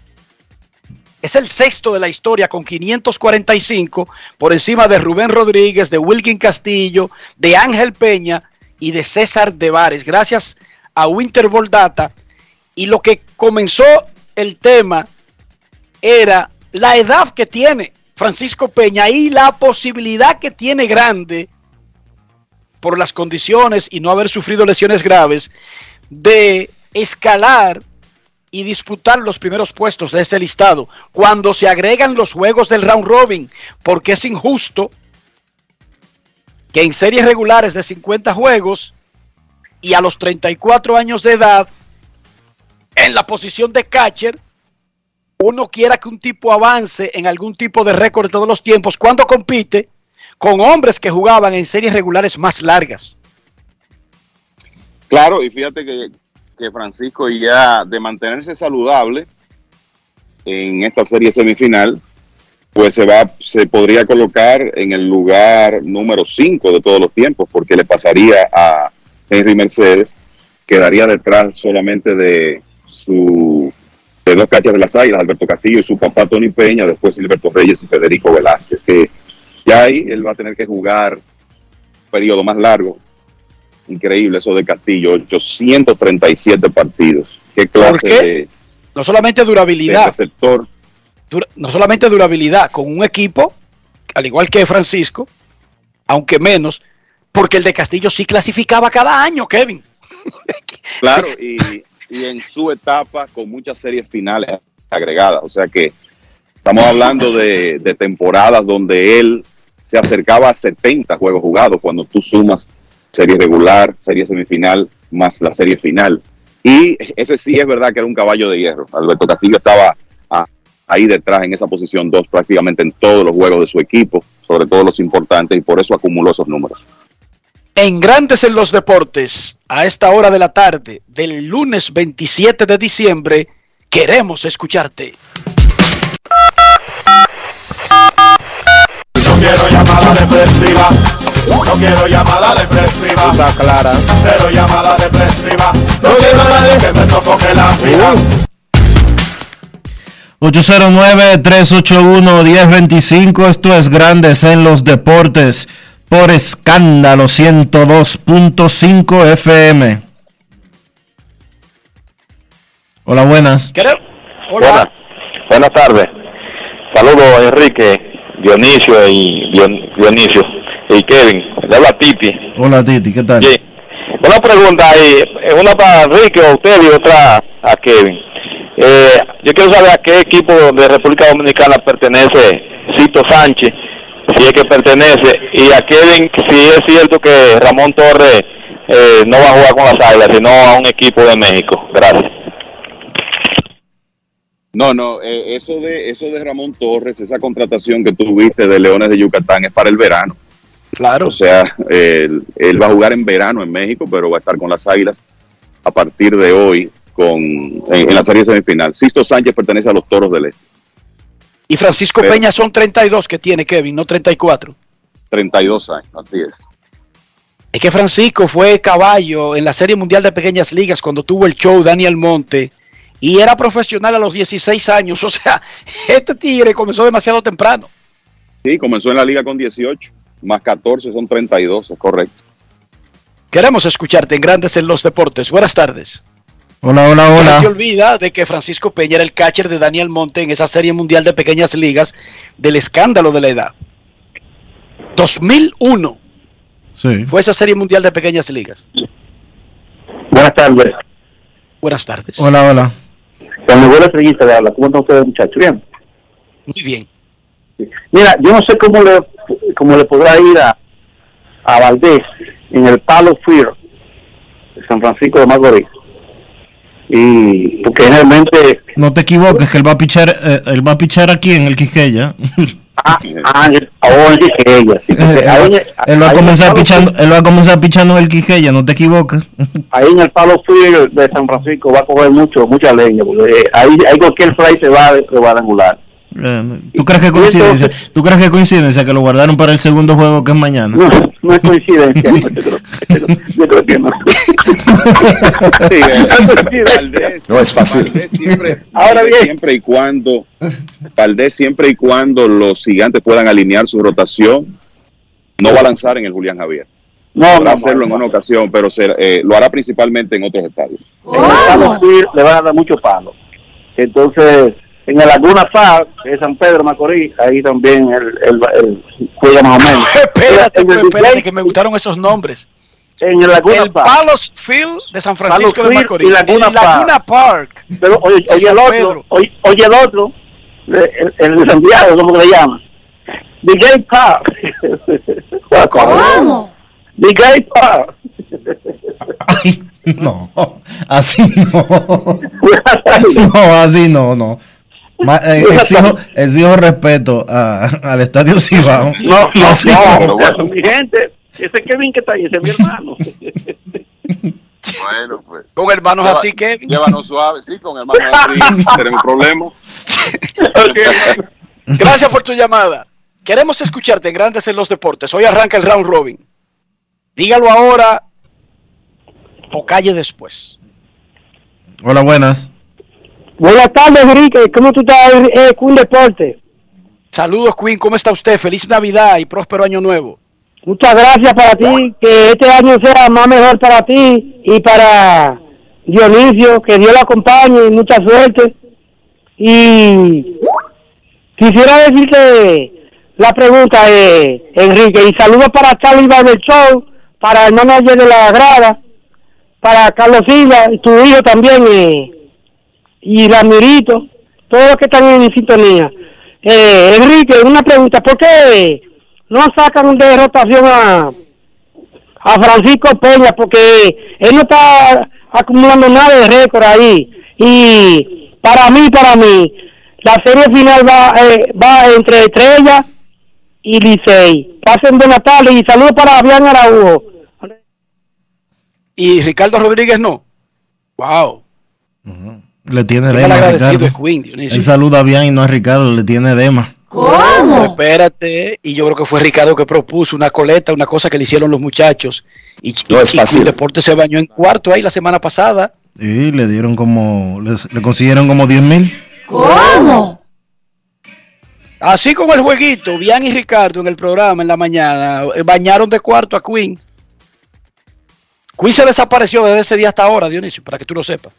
es el sexto de la historia con 545 por encima de Rubén Rodríguez, de Wilkin Castillo, de Ángel Peña y de César Devares. Gracias a Winter Ball Data Y lo que comenzó el tema era la edad que tiene Francisco Peña y la posibilidad que tiene grande por las condiciones y no haber sufrido lesiones graves de escalar y disputar los primeros puestos de este listado cuando se agregan los juegos del round robin, porque es injusto que en series regulares de 50 juegos y a los 34 años de edad, en la posición de catcher, uno quiera que un tipo avance en algún tipo de récord de todos los tiempos cuando compite con hombres que jugaban en series regulares más largas. Claro, y fíjate que, que Francisco ya de mantenerse saludable en esta serie semifinal, pues se va, se podría colocar en el lugar número 5 de todos los tiempos, porque le pasaría a Henry Mercedes, quedaría detrás solamente de su de dos cachas de las águilas, Alberto Castillo y su papá Tony Peña, después Silberto Reyes y Federico Velázquez, que ya ahí él va a tener que jugar un periodo más largo. Increíble eso de Castillo, 837 partidos. ¿Qué clase ¿Por qué? de, No solamente de durabilidad, receptor? No solamente durabilidad, con un equipo, al igual que Francisco, aunque menos, porque el de Castillo sí clasificaba cada año, Kevin. [LAUGHS] Claro, y, en su etapa con muchas series finales agregadas. O sea que estamos hablando de, de temporadas donde él se acercaba a 70 juegos jugados cuando tú sumas serie regular, serie semifinal, más la serie final. Y ese sí es verdad que era un caballo de hierro. Alberto Castillo estaba ahí detrás en esa posición 2 prácticamente en todos los juegos de su equipo, sobre todo los importantes, y por eso acumuló esos números. En Grandes en los Deportes, a esta hora de la tarde del lunes 27 de diciembre, queremos escucharte. No quiero llamada depresiva. No quiero llamada depresiva. Está clara. Cero llamada depresiva. No quiero a nadie que me sofoque la vida. 809-381-1025. Esto es Grandes en los Deportes por escándalo 102.5 FM. Hola, buenas. Hola. Buenas tardes. Saludos Enrique, Dionisio y Dion- Dionisio y Kevin. Le habla Titi. Hola, Titi, ¿qué tal? Una pregunta ahí, una para Enrique a usted y otra a Kevin. Eh, yo quiero saber a qué equipo de República Dominicana pertenece Cito Sánchez, si es que pertenece, y a Kevin si es cierto que Ramón Torres eh, no va a jugar con las Águilas, sino a un equipo de México. Gracias. No, no, eh, eso de eso de Ramón Torres, esa contratación que tuviste de Leones de Yucatán es para el verano. Claro. O sea, él, él va a jugar en verano en México, pero va a estar con las Águilas a partir de hoy con en, en la serie semifinal. Sisto Sánchez pertenece a los Toros del Este. Y Francisco Pero- Peña son 32 que tiene Kevin, no 34. 32 años, así es. Es que Francisco fue caballo en la Serie Mundial de Pequeñas Ligas cuando tuvo el show Daniel Monte y era profesional a los 16 años. [LAUGHS] O sea, este tigre comenzó demasiado temprano. Sí, comenzó en la liga con 18, más 14 son 32, es correcto. Queremos escucharte en Grandes en los Deportes. Buenas tardes. Hola, hola, No se hola. olvida de que Francisco Peña era el catcher de Daniel Monte en esa Serie Mundial de Pequeñas Ligas del escándalo de la edad. 2001 Sí. fue esa Serie Mundial de Pequeñas Ligas. Buenas tardes. Buenas tardes. Hola, hola. Con mi buena estrellita le habla. ¿Cómo están ustedes, muchachos? Bien. Muy bien. Mira, yo no sé cómo le, cómo le podrá ir a, a Valdés en el Palo Fear de San Francisco de Macorís. Y porque realmente No te equivoques, que él va a pichar, eh, él va a pichar aquí en el Quisqueya. ah, ah, sí, porque él, ahí, va, en- él va a comenzar el pichando, él va a comenzar pichando en el Quisqueya, no te equivoques. ahí en el Palo Fear de San Francisco va a coger mucho mucha leña porque eh, ahí, ahí cualquier fly se va cuadrangular Eh, ¿Tú crees que coincidencia? ¿Tú crees que coincidencia que lo guardaron para el segundo juego que es mañana? no, no es coincidencia [LAUGHS] yo creo, yo creo que no [LAUGHS] Sí, eh, Valdés- No es fácil. Valdés siempre, Ahora bien. siempre y cuando Valdés siempre y cuando los gigantes puedan alinear su rotación, no va a lanzar en el Julián Javier. No, Podrá hacerlo en una ocasión, pero se, eh, lo hará principalmente en otros estadios. Le van a dar mucho palo. Entonces, en la Laguna FAR de San Pedro Macorís, ahí también el, el, el juega más o menos. [LAUGHS] espérate, el espérate, display, que me gustaron esos nombres. En el Laguna el Park. Palos Field de San Francisco Palos de Macorís. y Laguna el Laguna Park. Pero oye, oye el otro, Pedro. oye, oye el otro, el, el de Santiago, ¿cómo le llama? The Gay Park. [LAUGHS] ¿Cómo? The Gay Park. [LAUGHS] No, así no. No, así no, no. Ma- eh, [LAUGHS] exijo, exijo respeto a- al Estadio Cibao. [LAUGHS] No, no, no, no. mi gente, ese Kevin que está ahí, ese es mi hermano. [LAUGHS] Bueno, pues. Con hermanos Lleva- así que. Llévanos suave, sí, con hermanos así tenemos problemas. Gracias por tu llamada. Queremos escucharte en Grandes en los Deportes. Hoy arranca el round robin. Dígalo ahora o calle después. Hola, buenas. Buenas tardes, Enrique. ¿Cómo tú estás, eh, Queen Deporte? Saludos, Queen. ¿Cómo está usted? Feliz Navidad y próspero año nuevo. Muchas gracias para ti. Que este año sea más mejor para ti y para Dionisio. Que Dios lo acompañe y mucha suerte. Y quisiera decirte la pregunta, eh, Enrique. Y saludos para Charlie del Show, para el manager de la grada, para Carlos Silva, y tu hijo también, eh, y Ramirito, todos los que están en sintonía. Eh, Enrique, una pregunta, ¿por qué no sacan de rotación a, a Francisco Peña? Porque él no está acumulando nada de récord ahí. Y para mí, para mí, la serie final va, eh, va entre Estrella y Licey. Pasen buenas tardes y saludos para Fabián Araújo. Y Ricardo Rodríguez no. Wow. Le tiene Qué dema. a Ricardo. Queen. Él saluda bien y no a Ricardo, le tiene dema. ¿Cómo? Espérate. Y yo creo que fue Ricardo que propuso una coleta, una cosa que le hicieron los muchachos. Y, No y. Queen Deporte se bañó en cuarto ahí la semana pasada. Y le dieron como, les- le consiguieron como 10 mil. ¿Cómo? Así como el jueguito, Bian y Ricardo en el programa en la mañana eh, bañaron de cuarto a Queen. Queen se desapareció desde ese día hasta ahora, Dionisio, para que tú lo sepas.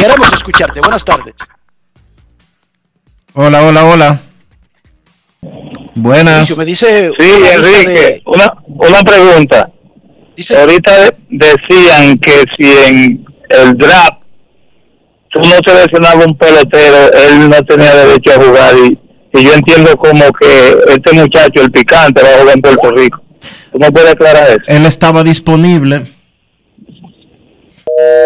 Queremos escucharte. Buenas tardes. Hola, hola, hola. Buenas. Me dice. Sí, Enrique, de- una, una pregunta. Ahorita de- decían que si en el draft tú no seleccionabas un pelotero, él no tenía derecho a jugar. Y, y yo entiendo como que este muchacho, el picante, va a jugar en Puerto Rico. ¿Tú me puedes aclarar eso? Él estaba disponible.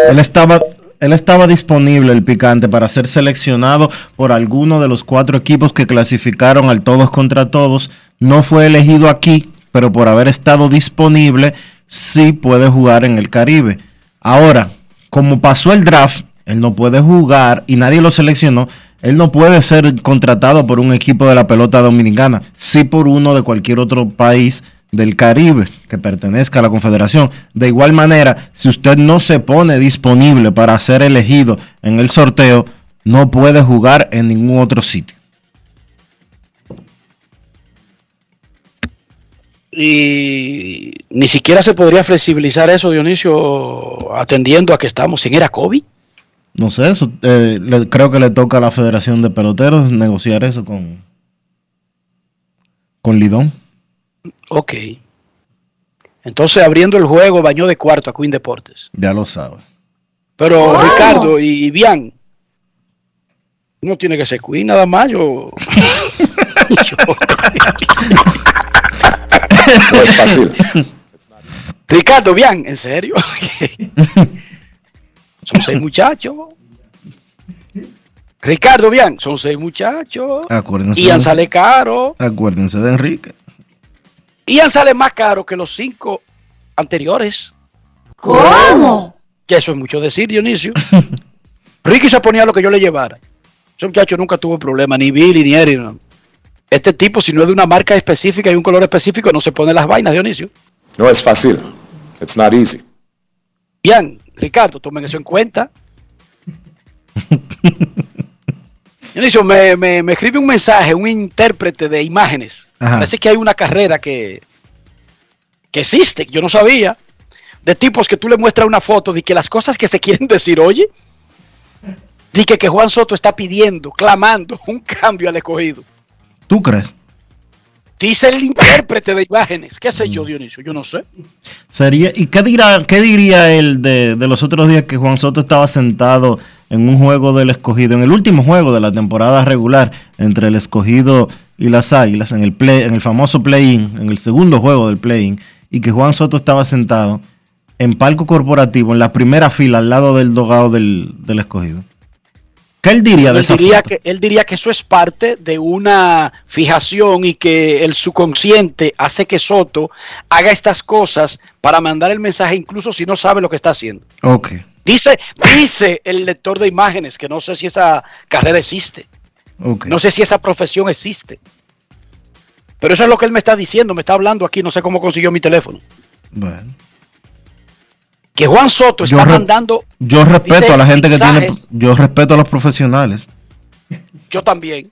Él estaba, él estaba disponible, el picante, para ser seleccionado por alguno de los cuatro equipos que clasificaron al todos contra todos. No fue elegido aquí, pero por haber estado disponible, sí puede jugar en el Caribe. Ahora, como pasó el draft, él no puede jugar y nadie lo seleccionó. Él no puede ser contratado por un equipo de la pelota dominicana, sí por uno de cualquier otro país del Caribe que pertenezca a la Confederación. De igual manera, si usted no se pone disponible para ser elegido en el sorteo, no puede jugar en ningún otro sitio. Y ni siquiera se podría flexibilizar eso, Dionisio, atendiendo a que estamos sin era COVID. No sé, eso, eh, le- creo que le toca a la Federación de Peloteros negociar eso con, con Lidón. Ok. Entonces, abriendo el juego, bañó de cuarto a Queen Deportes. Ya lo sabe. Pero Ricardo y, y Bian, no tiene que ser Queen nada más. [LAUGHS] Yo. No es fácil. Ricardo, Bian, ¿en serio? [LAUGHS] son seis muchachos. Ricardo, Bian, son seis muchachos. Acuérdense. Ian de- sale caro. Acuérdense de Enrique. Ian sale más caro que los cinco anteriores. ¿Cómo? Ya eso es mucho decir, Dionisio. [LAUGHS] Ricky se ponía lo que yo le llevara. Ese muchacho nunca tuvo problema, ni Billy ni Eric. no. Este tipo, si no es de una marca específica y un color específico, no se pone las vainas, Dionisio. No es fácil. It's not easy. Bien, Ricardo, tomen eso en cuenta. [LAUGHS] Dionisio, me, me, me escribe un mensaje, un intérprete de imágenes. Ajá. Parece que hay una carrera que, que existe, yo no sabía, de tipos que tú le muestras una foto de que las cosas que se [LAUGHS] quieren decir, oye, de que, que Juan Soto está pidiendo, clamando [LAUGHS] un cambio al escogido. ¿Tú crees? Dice el intérprete de imágenes. ¿Qué sé yo, Dionisio? Yo no sé. Sería, ¿Y qué, dirá, qué diría él de, de los otros días que Juan Soto estaba sentado en un juego del escogido, en el último juego de la temporada regular entre el escogido y las águilas, en el, play, en el famoso play-in, en el segundo juego del play-in, y que Juan Soto estaba sentado en palco corporativo, en la primera fila, al lado del dogado del, del escogido? ¿Qué él diría de él diría que Él diría que eso es parte de una fijación y que el subconsciente hace que Soto haga estas cosas para mandar el mensaje incluso si no sabe lo que está haciendo. Ok. Dice, dice el lector de imágenes que no sé si esa carrera existe. Okay. No sé si esa profesión existe. Pero eso es lo que él me está diciendo, me está hablando aquí, no sé cómo consiguió mi teléfono. Bueno. Que Juan Soto está yo mandando. Yo respeto a la gente que tiene. Yo respeto a los profesionales. Yo también.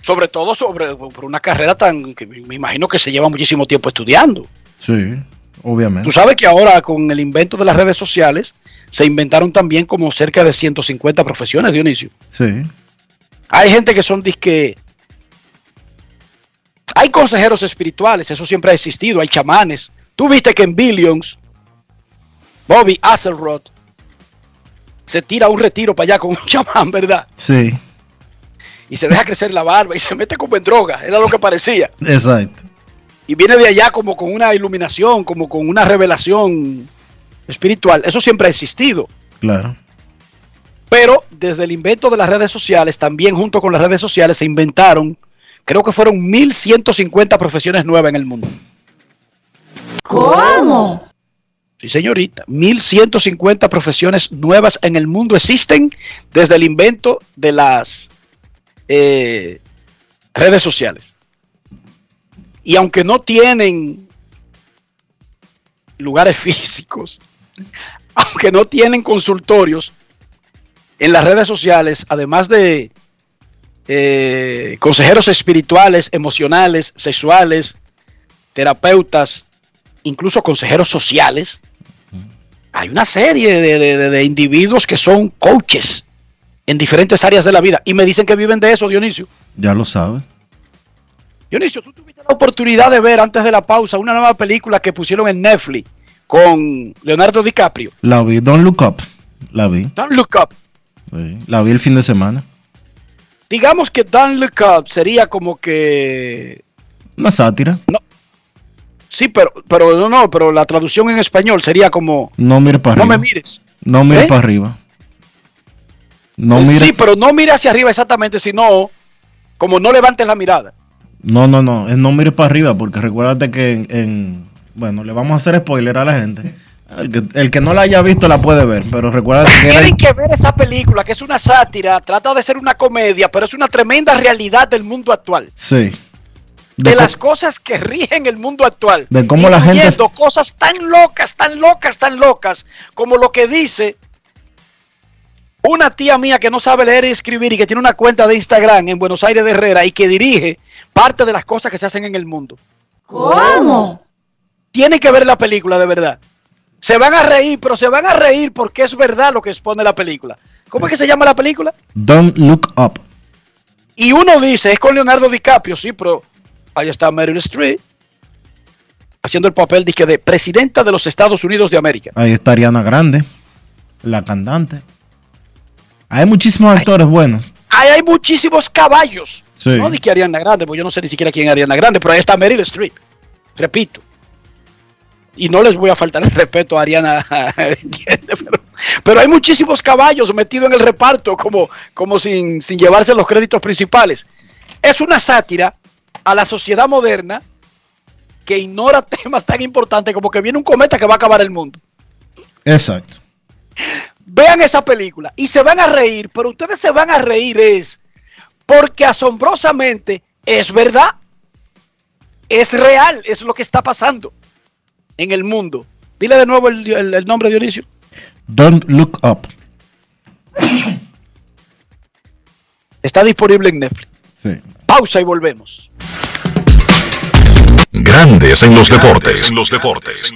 Sobre todo sobre por una carrera tan que me imagino que se lleva muchísimo tiempo estudiando. Sí, obviamente. Tú sabes que ahora con el invento de las redes sociales se inventaron también como cerca de 150 profesiones, Dionisio. Sí. Hay gente que son disque. Hay consejeros espirituales, eso siempre ha existido, hay chamanes. Tú viste que en Billions, Bobby Axelrod se tira un retiro para allá con un [LAUGHS] chamán, ¿verdad? Sí. Y se deja crecer la barba y se mete como en droga, era lo que parecía. Exacto. Y viene de allá como con una iluminación, como con una revelación espiritual. Eso siempre ha existido. Claro. Pero desde el invento de las redes sociales, también junto con las redes sociales, se inventaron, creo que fueron 1.150 profesiones nuevas en el mundo. ¿Cómo? Sí, señorita. 1.150 profesiones nuevas en el mundo existen desde el invento de las eh, redes sociales. Y aunque no tienen lugares [LAUGHS] físicos, aunque no tienen consultorios, en las redes sociales, además de eh, consejeros espirituales, emocionales, sexuales, terapeutas, incluso consejeros sociales, hay una serie de, de, de, individuos que son coaches en diferentes áreas de la vida y me dicen que viven de eso, Dionisio. Ya lo sabes. Dionisio, tú tuviste la oportunidad de ver antes de la pausa una nueva película que pusieron en Netflix con Leonardo DiCaprio. La vi, Don't Look Up. La vi. Don't Look Up. Sí, la vi el fin de semana. Digamos que Don't Look Up sería como que... Una sátira. No. Sí, pero, pero no, no, pero la traducción en español sería como... No mires para no arriba. No me mires. No mires ¿Eh? para arriba. No mires... Sí, pero no mire hacia arriba exactamente, sino como no levantes la mirada. No, no, no, es no mires para arriba, porque recuérdate que en, en, Bueno, le vamos a hacer spoiler a la gente. El que, el que no la haya visto la puede ver, pero recuerda que... Tienen era... que ver esa película, que es una sátira, trata de ser una comedia, pero es una tremenda realidad del mundo actual. Sí. De, de las cosas que [LAUGHS] rigen el mundo actual. De cómo la gente... cosas tan locas, tan locas, tan locas, como lo que dice una tía mía que no sabe leer y escribir y que tiene una cuenta de Instagram en Buenos Aires de Herrera y que dirige parte de las cosas que se hacen en el mundo. ¿Cómo? Tienen que ver la película de verdad. Se van a reír, pero se van a reír porque es verdad lo que expone la película. ¿Cómo es que se llama la película? Don't Look Up. Y uno dice, es con Leonardo DiCaprio, sí, pero ahí está Meryl Streep haciendo el papel de, de presidenta de los Estados Unidos de América. Ahí está Ariana Grande, la cantante. Hay muchísimos actores buenos. Ahí hay muchísimos caballos. Sí. No de que Ariana Grande, porque yo no sé ni siquiera quién es Ariana Grande, pero ahí está Meryl Streep. Repito. Y no les voy a faltar el respeto a Ariana, [LAUGHS] pero, pero, hay muchísimos caballos metidos en el reparto, como, como sin, sin llevarse los créditos principales. Es una sátira a la sociedad moderna que ignora [LAUGHS] temas tan importantes como que viene un cometa que va a acabar el mundo. Exacto. Vean esa película y se van a reír, pero ustedes se van a reír es porque asombrosamente es verdad, es real, es lo que está pasando en el mundo. Dile de nuevo el, el, el nombre, Dionisio. Don't Look Up. Está disponible en Netflix. Sí. Pausa y volvemos. Grandes en los deportes. los deportes.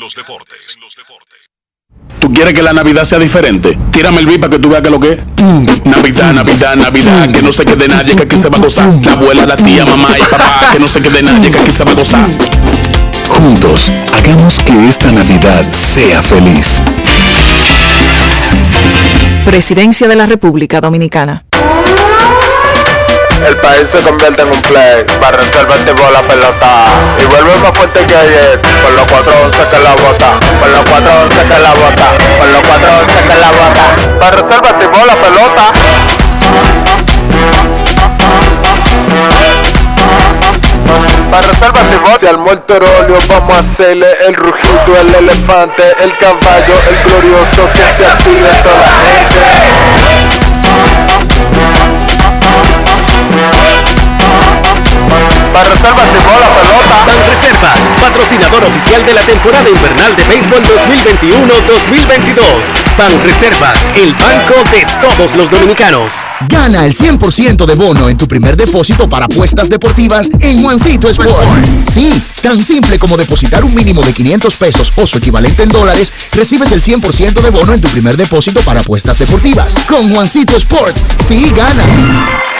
¿Tú quieres que la Navidad sea diferente? Tírame el beat para que tú veas que lo que es. Navidad, Navidad, Navidad, que no se quede nadie, que aquí se va a gozar. La abuela, la tía, mamá y papá, que no se quede nadie, que aquí se va a gozar. Juntos, hagamos que esta Navidad sea feliz. Presidencia de la República Dominicana. El país se convierte en un play, para reservar tipo la pelota. Y vuelve más fuerte que ayer, por los 411 que la bota, por los 411 que la bota, por los 411 que la bota. Para reservar tipo la pelota. Para reservar Si al muerto vamos a hacerle el rugido, el elefante, el caballo, el glorioso que se active toda la gente. Para reservas la pelota. Reservas, patrocinador oficial de la temporada invernal de béisbol 2021-2022. Reservas, el banco de todos los dominicanos. Gana el 100% de bono en tu primer depósito para apuestas deportivas en Juancito Sport. Sí, tan simple como depositar un mínimo de 500 pesos o su equivalente en dólares, recibes el 100% de bono en tu primer depósito para apuestas deportivas. Con Juancito Sport, sí ganas.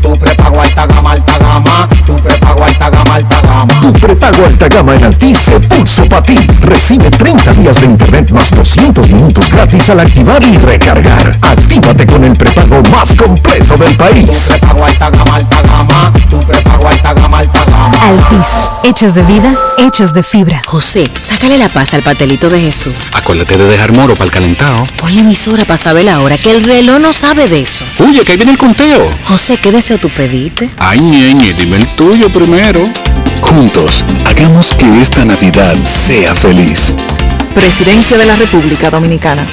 tu prepago alta gama, alta gama. Tu prepago alta gama, alta gama. Tu prepago alta gama en Altis se puso para ti. Recibe 30 días de internet más 200 minutos gratis al activar y recargar. Actívate con el prepago más completo del país. Tu prepago alta gama, alta gama. Tu prepago alta gama, alta gama. Altis, hechos de vida, hechos de fibra. José, sácale la paz al patelito de Jesús. Acuérdate de dejar moro para el calentado. Ponle emisora para saber la hora, que el reloj no sabe de eso. Oye, que ahí viene el conteo. José, ¿qué deseo tú pediste? Ay, ñeñe, dime el tuyo primero. Juntos, hagamos que esta Navidad sea feliz. Presidencia de la República Dominicana.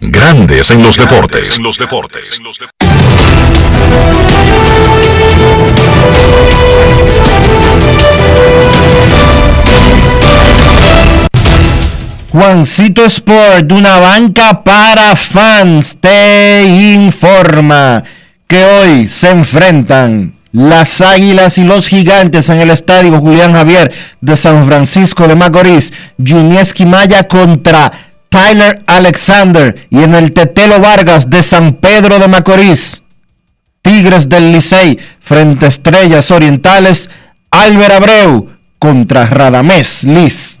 Grandes en los deportes. En los deportes. Juancito Sport, una banca para fans, te informa que hoy se enfrentan las Águilas y los Gigantes en el estadio Julián Javier de San Francisco de Macorís. Junieski Maya contra Tyler Alexander y en el Tetelo Vargas de San Pedro de Macorís. Tigres del Licey frente a Estrellas Orientales. Álvaro Abreu contra Radamés Liz.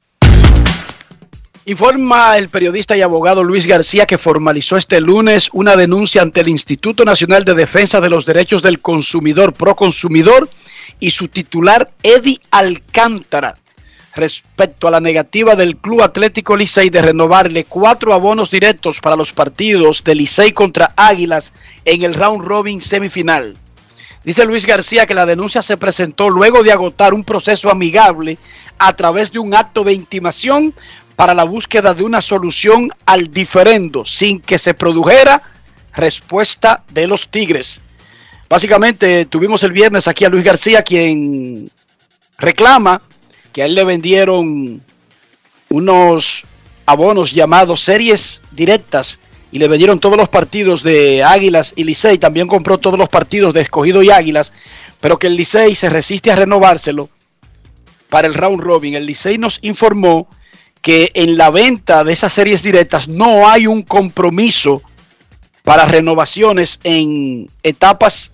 Informa el periodista y abogado Luis García que formalizó este lunes una denuncia ante el Instituto Nacional de Defensa de los Derechos del Consumidor, Proconsumidor, y su titular Eddie Alcántara respecto a la negativa del Club Atlético Licey de renovarle cuatro abonos directos para los partidos de Licey contra Águilas en el round robin semifinal. Dice Luis García que la denuncia se presentó luego de agotar un proceso amigable a través de un acto de intimación para la búsqueda de una solución al diferendo sin que se produjera respuesta de los Tigres. Básicamente tuvimos el viernes aquí a Luis García quien reclama que a él le vendieron unos abonos llamados series directas y le vendieron todos los partidos de Águilas y Licey, también compró todos los partidos de Escogido y Águilas, pero que el Licey se resiste a renovárselo para el round robin. El Licey nos informó que en la venta de esas series directas no hay un compromiso para renovaciones en etapas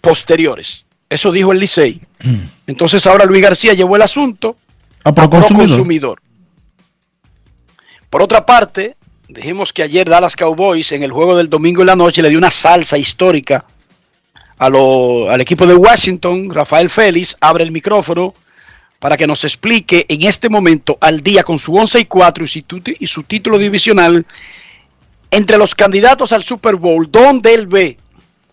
posteriores. Eso dijo el Licey. [CLEARS THROAT] Entonces ahora Luis García llevó el asunto a Proconsumidor. Por otra parte, dijimos que ayer Dallas Cowboys en el juego del domingo en la noche le dio una salsa histórica al equipo de Washington. Rafael Félix abre el micrófono para que nos explique en este momento al día con su 11 y 4 y su, y su título divisional entre los candidatos al Super Bowl, donde él ve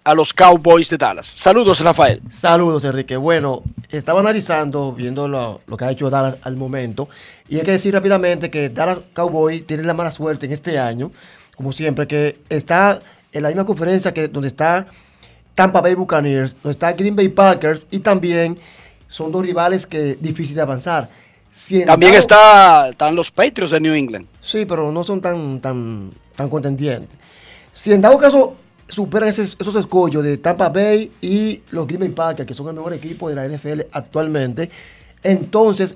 a los Cowboys de Dallas. Saludos, Rafael. Saludos, Enrique. Bueno, estaba analizando, viendo lo, que ha hecho Dallas al momento, y hay que decir rápidamente que Dallas Cowboys tiene la mala suerte en este año, como siempre, que está en la misma conferencia que donde está Tampa Bay Buccaneers, donde está Green Bay Packers, y también son dos rivales que difícil de avanzar. también está, están los Patriots de New England. Sí, pero no son tan, tan, tan contendientes. Si en dado caso superan esos escollos de Tampa Bay y los Green Bay Packers, que son el mejor equipo de la NFL actualmente. Entonces,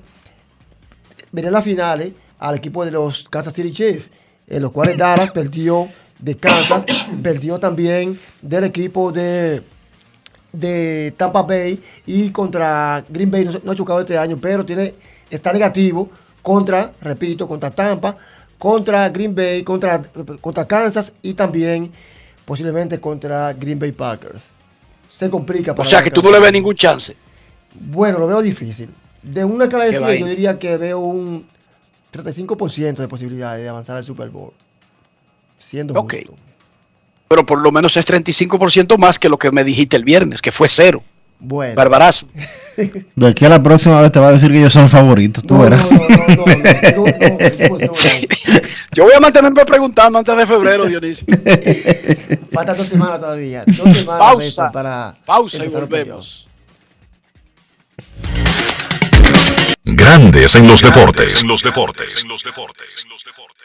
verán las finales al equipo de los Kansas City Chiefs, en los cuales Dallas perdió de Kansas, [COUGHS] perdió también del equipo de, de Tampa Bay y contra Green Bay no, ha chocado este año, pero tiene, está negativo contra, repito, contra Tampa, contra Green Bay, contra, contra Kansas y también posiblemente contra Green Bay Packers. Se complica. Para o sea que tú no le ves ningún chance. Bueno, lo veo difícil. De una escala de 100, yo diría que veo un 35% de posibilidades de avanzar al Super Bowl. Siendo. Pero por lo menos es 35% más que lo que me dijiste el viernes, que fue cero. Bueno. Barbarazo. De aquí a la próxima vez te va a decir que ellos son favoritos. Tú no, verás. Yo voy a mantenerme preguntando antes de febrero, Dionisio. Faltan dos semanas todavía. Dos semanas pausa. Para pausa y volvemos. Grandes en los deportes. En los deportes. En los deportes. Pal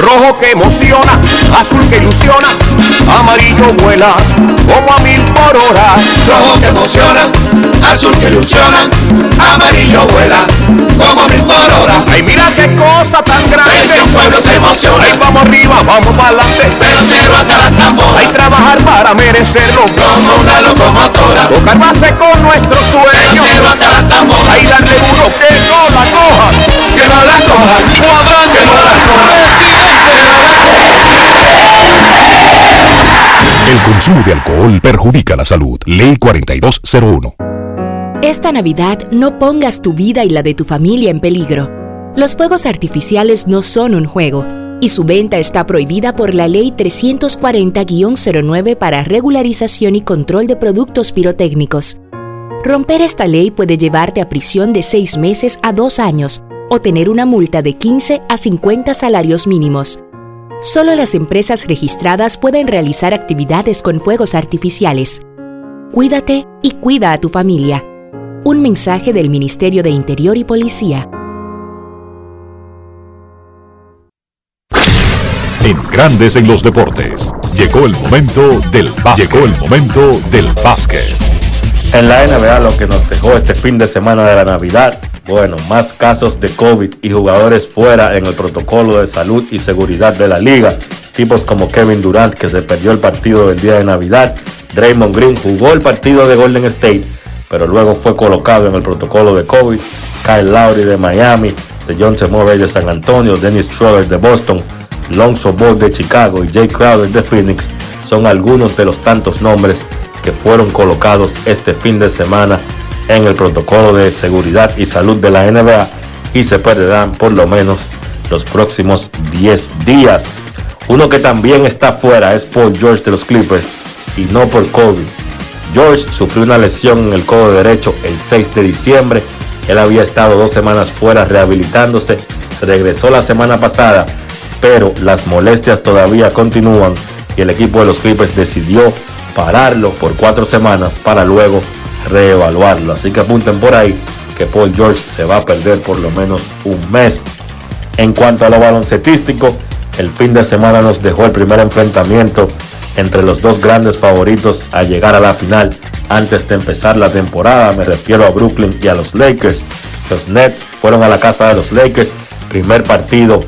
Rojo que emociona, azul que ilusiona, amarillo vuela como a mil por hora. Rojo que emociona, azul que ilusiona, amarillo vuela como a mil por hora. Ay, mira qué cosa tan grande. El pueblo se emociona. Ay, vamos arriba, vamos adelante. Pero cero hasta las tamboras. Hay trabajar para merecerlo. Como una locomotora. Tocar base con nuestro sueño. Cero hasta las tamboras. Ay, darle duro que no la coja. Que no la coja. Cuadrante. El consumo de alcohol perjudica la salud. Ley 4201. Esta Navidad no pongas tu vida y la de tu familia en peligro. Los fuegos artificiales no son un juego y su venta está prohibida por la Ley 340-09 para regularización y control de productos pirotécnicos. Romper esta ley puede llevarte a prisión de 6 meses a 2 años o tener una multa de 15 a 50 salarios mínimos. Solo las empresas registradas pueden realizar actividades con fuegos artificiales. Cuídate y cuida a tu familia. Un mensaje del Ministerio de Interior y Policía. En Grandes en los Deportes. Llegó el momento del básquet. Llegó el momento del básquet. En la NBA lo que nos dejó este fin de semana de la Navidad, bueno, más casos de COVID y jugadores fuera en el protocolo de salud y seguridad de la liga. Tipos como Kevin Durant que se perdió el partido del día de Navidad. Draymond Green jugó el partido de Golden State, pero luego fue colocado en el protocolo de COVID. Kyle Lowry de Miami, de John. Murray de San Antonio, Dennis Schroeder de Boston, Lonzo Ball de Chicago y Jay Crowder de Phoenix son algunos de los tantos nombres que fueron colocados este fin de semana en el protocolo de seguridad y salud de la NBA y se perderán por lo menos los próximos 10 días. Uno que también está fuera es Paul George de los Clippers y no por COVID. George sufrió una lesión en el codo derecho el 6 de diciembre. Él había estado dos semanas fuera rehabilitándose. Regresó la semana pasada, pero las molestias todavía continúan y el equipo de los Clippers decidió pararlo por cuatro semanas para luego reevaluarlo. Así que apunten por ahí que Paul George se va a perder por lo menos un mes. En cuanto a lo baloncetístico, el fin de semana nos dejó el primer enfrentamiento entre los dos grandes favoritos a llegar a la final antes de empezar la temporada. Me refiero a Brooklyn y a los Lakers. Los Nets fueron a la casa de los Lakers, primer partido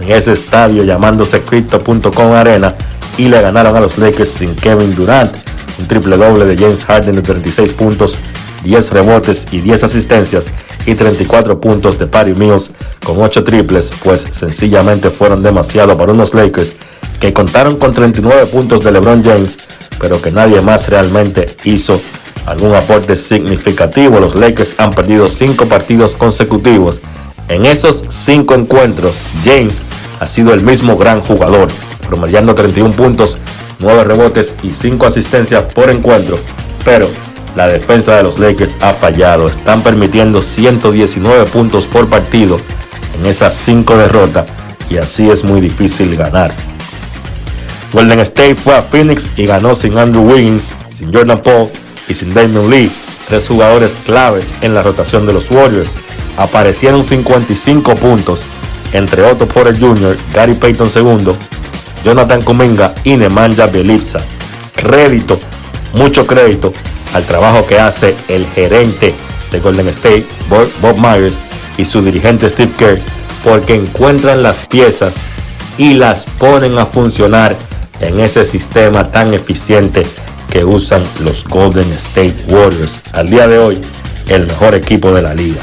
en ese estadio llamándose Crypto.com Arena y le ganaron a los Lakers sin Kevin Durant. Un triple doble de James Harden de 36 puntos, 10 rebotes y 10 asistencias y 34 puntos de Patty Mills con 8 triples, pues sencillamente fueron demasiado para unos Lakers que contaron con 39 puntos de LeBron James, pero que nadie más realmente hizo algún aporte significativo. Los Lakers han perdido 5 partidos consecutivos. En esos 5 encuentros, James ha sido el mismo gran jugador, promediando 31 puntos, 9 rebotes y 5 asistencias por encuentro, pero la defensa de los Lakers ha fallado. Están permitiendo 119 puntos por partido en esas 5 derrotas y así es muy difícil ganar. Golden State fue a Phoenix y ganó sin Andrew Wiggins, sin Jordan Paul y sin Damian Lee, tres jugadores claves en la rotación de los Warriors. Aparecieron 55 puntos entre Otto Porter Jr., Gary Payton II, Jonathan Kuminga y Nemanja Bjelica. Crédito, mucho crédito al trabajo que hace el gerente de Golden State, Bob Myers, y su dirigente Steve Kerr porque encuentran las piezas y las ponen a funcionar en ese sistema tan eficiente que usan los Golden State Warriors. Al día de hoy, el mejor equipo de la liga.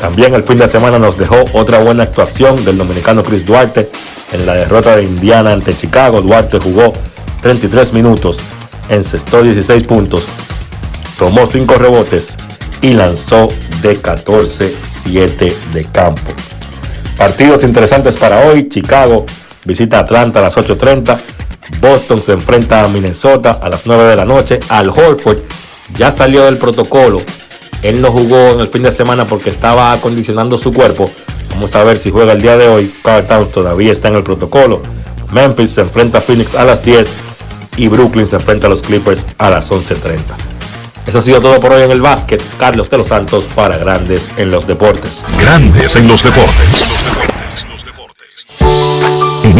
También el fin de semana nos dejó otra buena actuación del dominicano Chris Duarte en la derrota de Indiana ante Chicago. Duarte jugó 33 minutos, encestó 16 puntos, tomó 5 rebotes y lanzó de 14-7 de campo. Partidos interesantes para hoy. Chicago visita Atlanta a las 8.30. Boston se enfrenta a Minnesota a las 9 de la noche. Al Horford ya salió del protocolo. Él no jugó en el fin de semana porque estaba acondicionando su cuerpo. Vamos a ver si juega el día de hoy. Carl Towns todavía está en el protocolo. Memphis se enfrenta a Phoenix a las 10 y Brooklyn se enfrenta a los Clippers a las 11.30. Eso ha sido todo por hoy en el básquet. Carlos de los Santos para Grandes en los Deportes. Grandes en los deportes.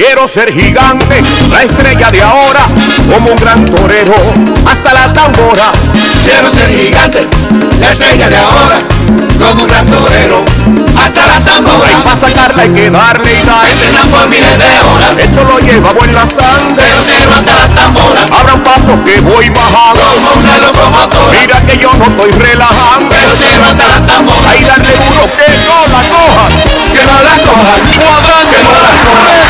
Quiero ser gigante, la estrella de ahora, como un gran torero, hasta la tambora. Quiero ser gigante, la estrella de ahora, como un gran torero, hasta la tambora. Y para sacarla hay que darle sal, por miles de horas. Esto lo llevamos en la sangre, pero hasta las tamboras. Abran paso que voy bajando, como una locomotora. Mira que yo no estoy relajando, pero hasta las tamboras. Ahí darle duro que no la cojan, que no la cojan, cuadrante, que no la cojan.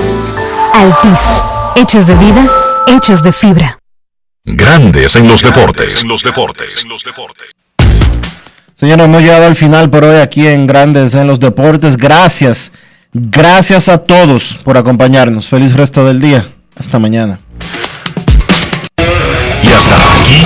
Altis, hechos de vida, hechos de fibra. Grandes en los deportes. En los deportes. Señores, hemos llegado al final por hoy aquí en Grandes en los Deportes. Gracias. Gracias a todos por acompañarnos. Feliz resto del día. Hasta mañana. Y hasta aquí,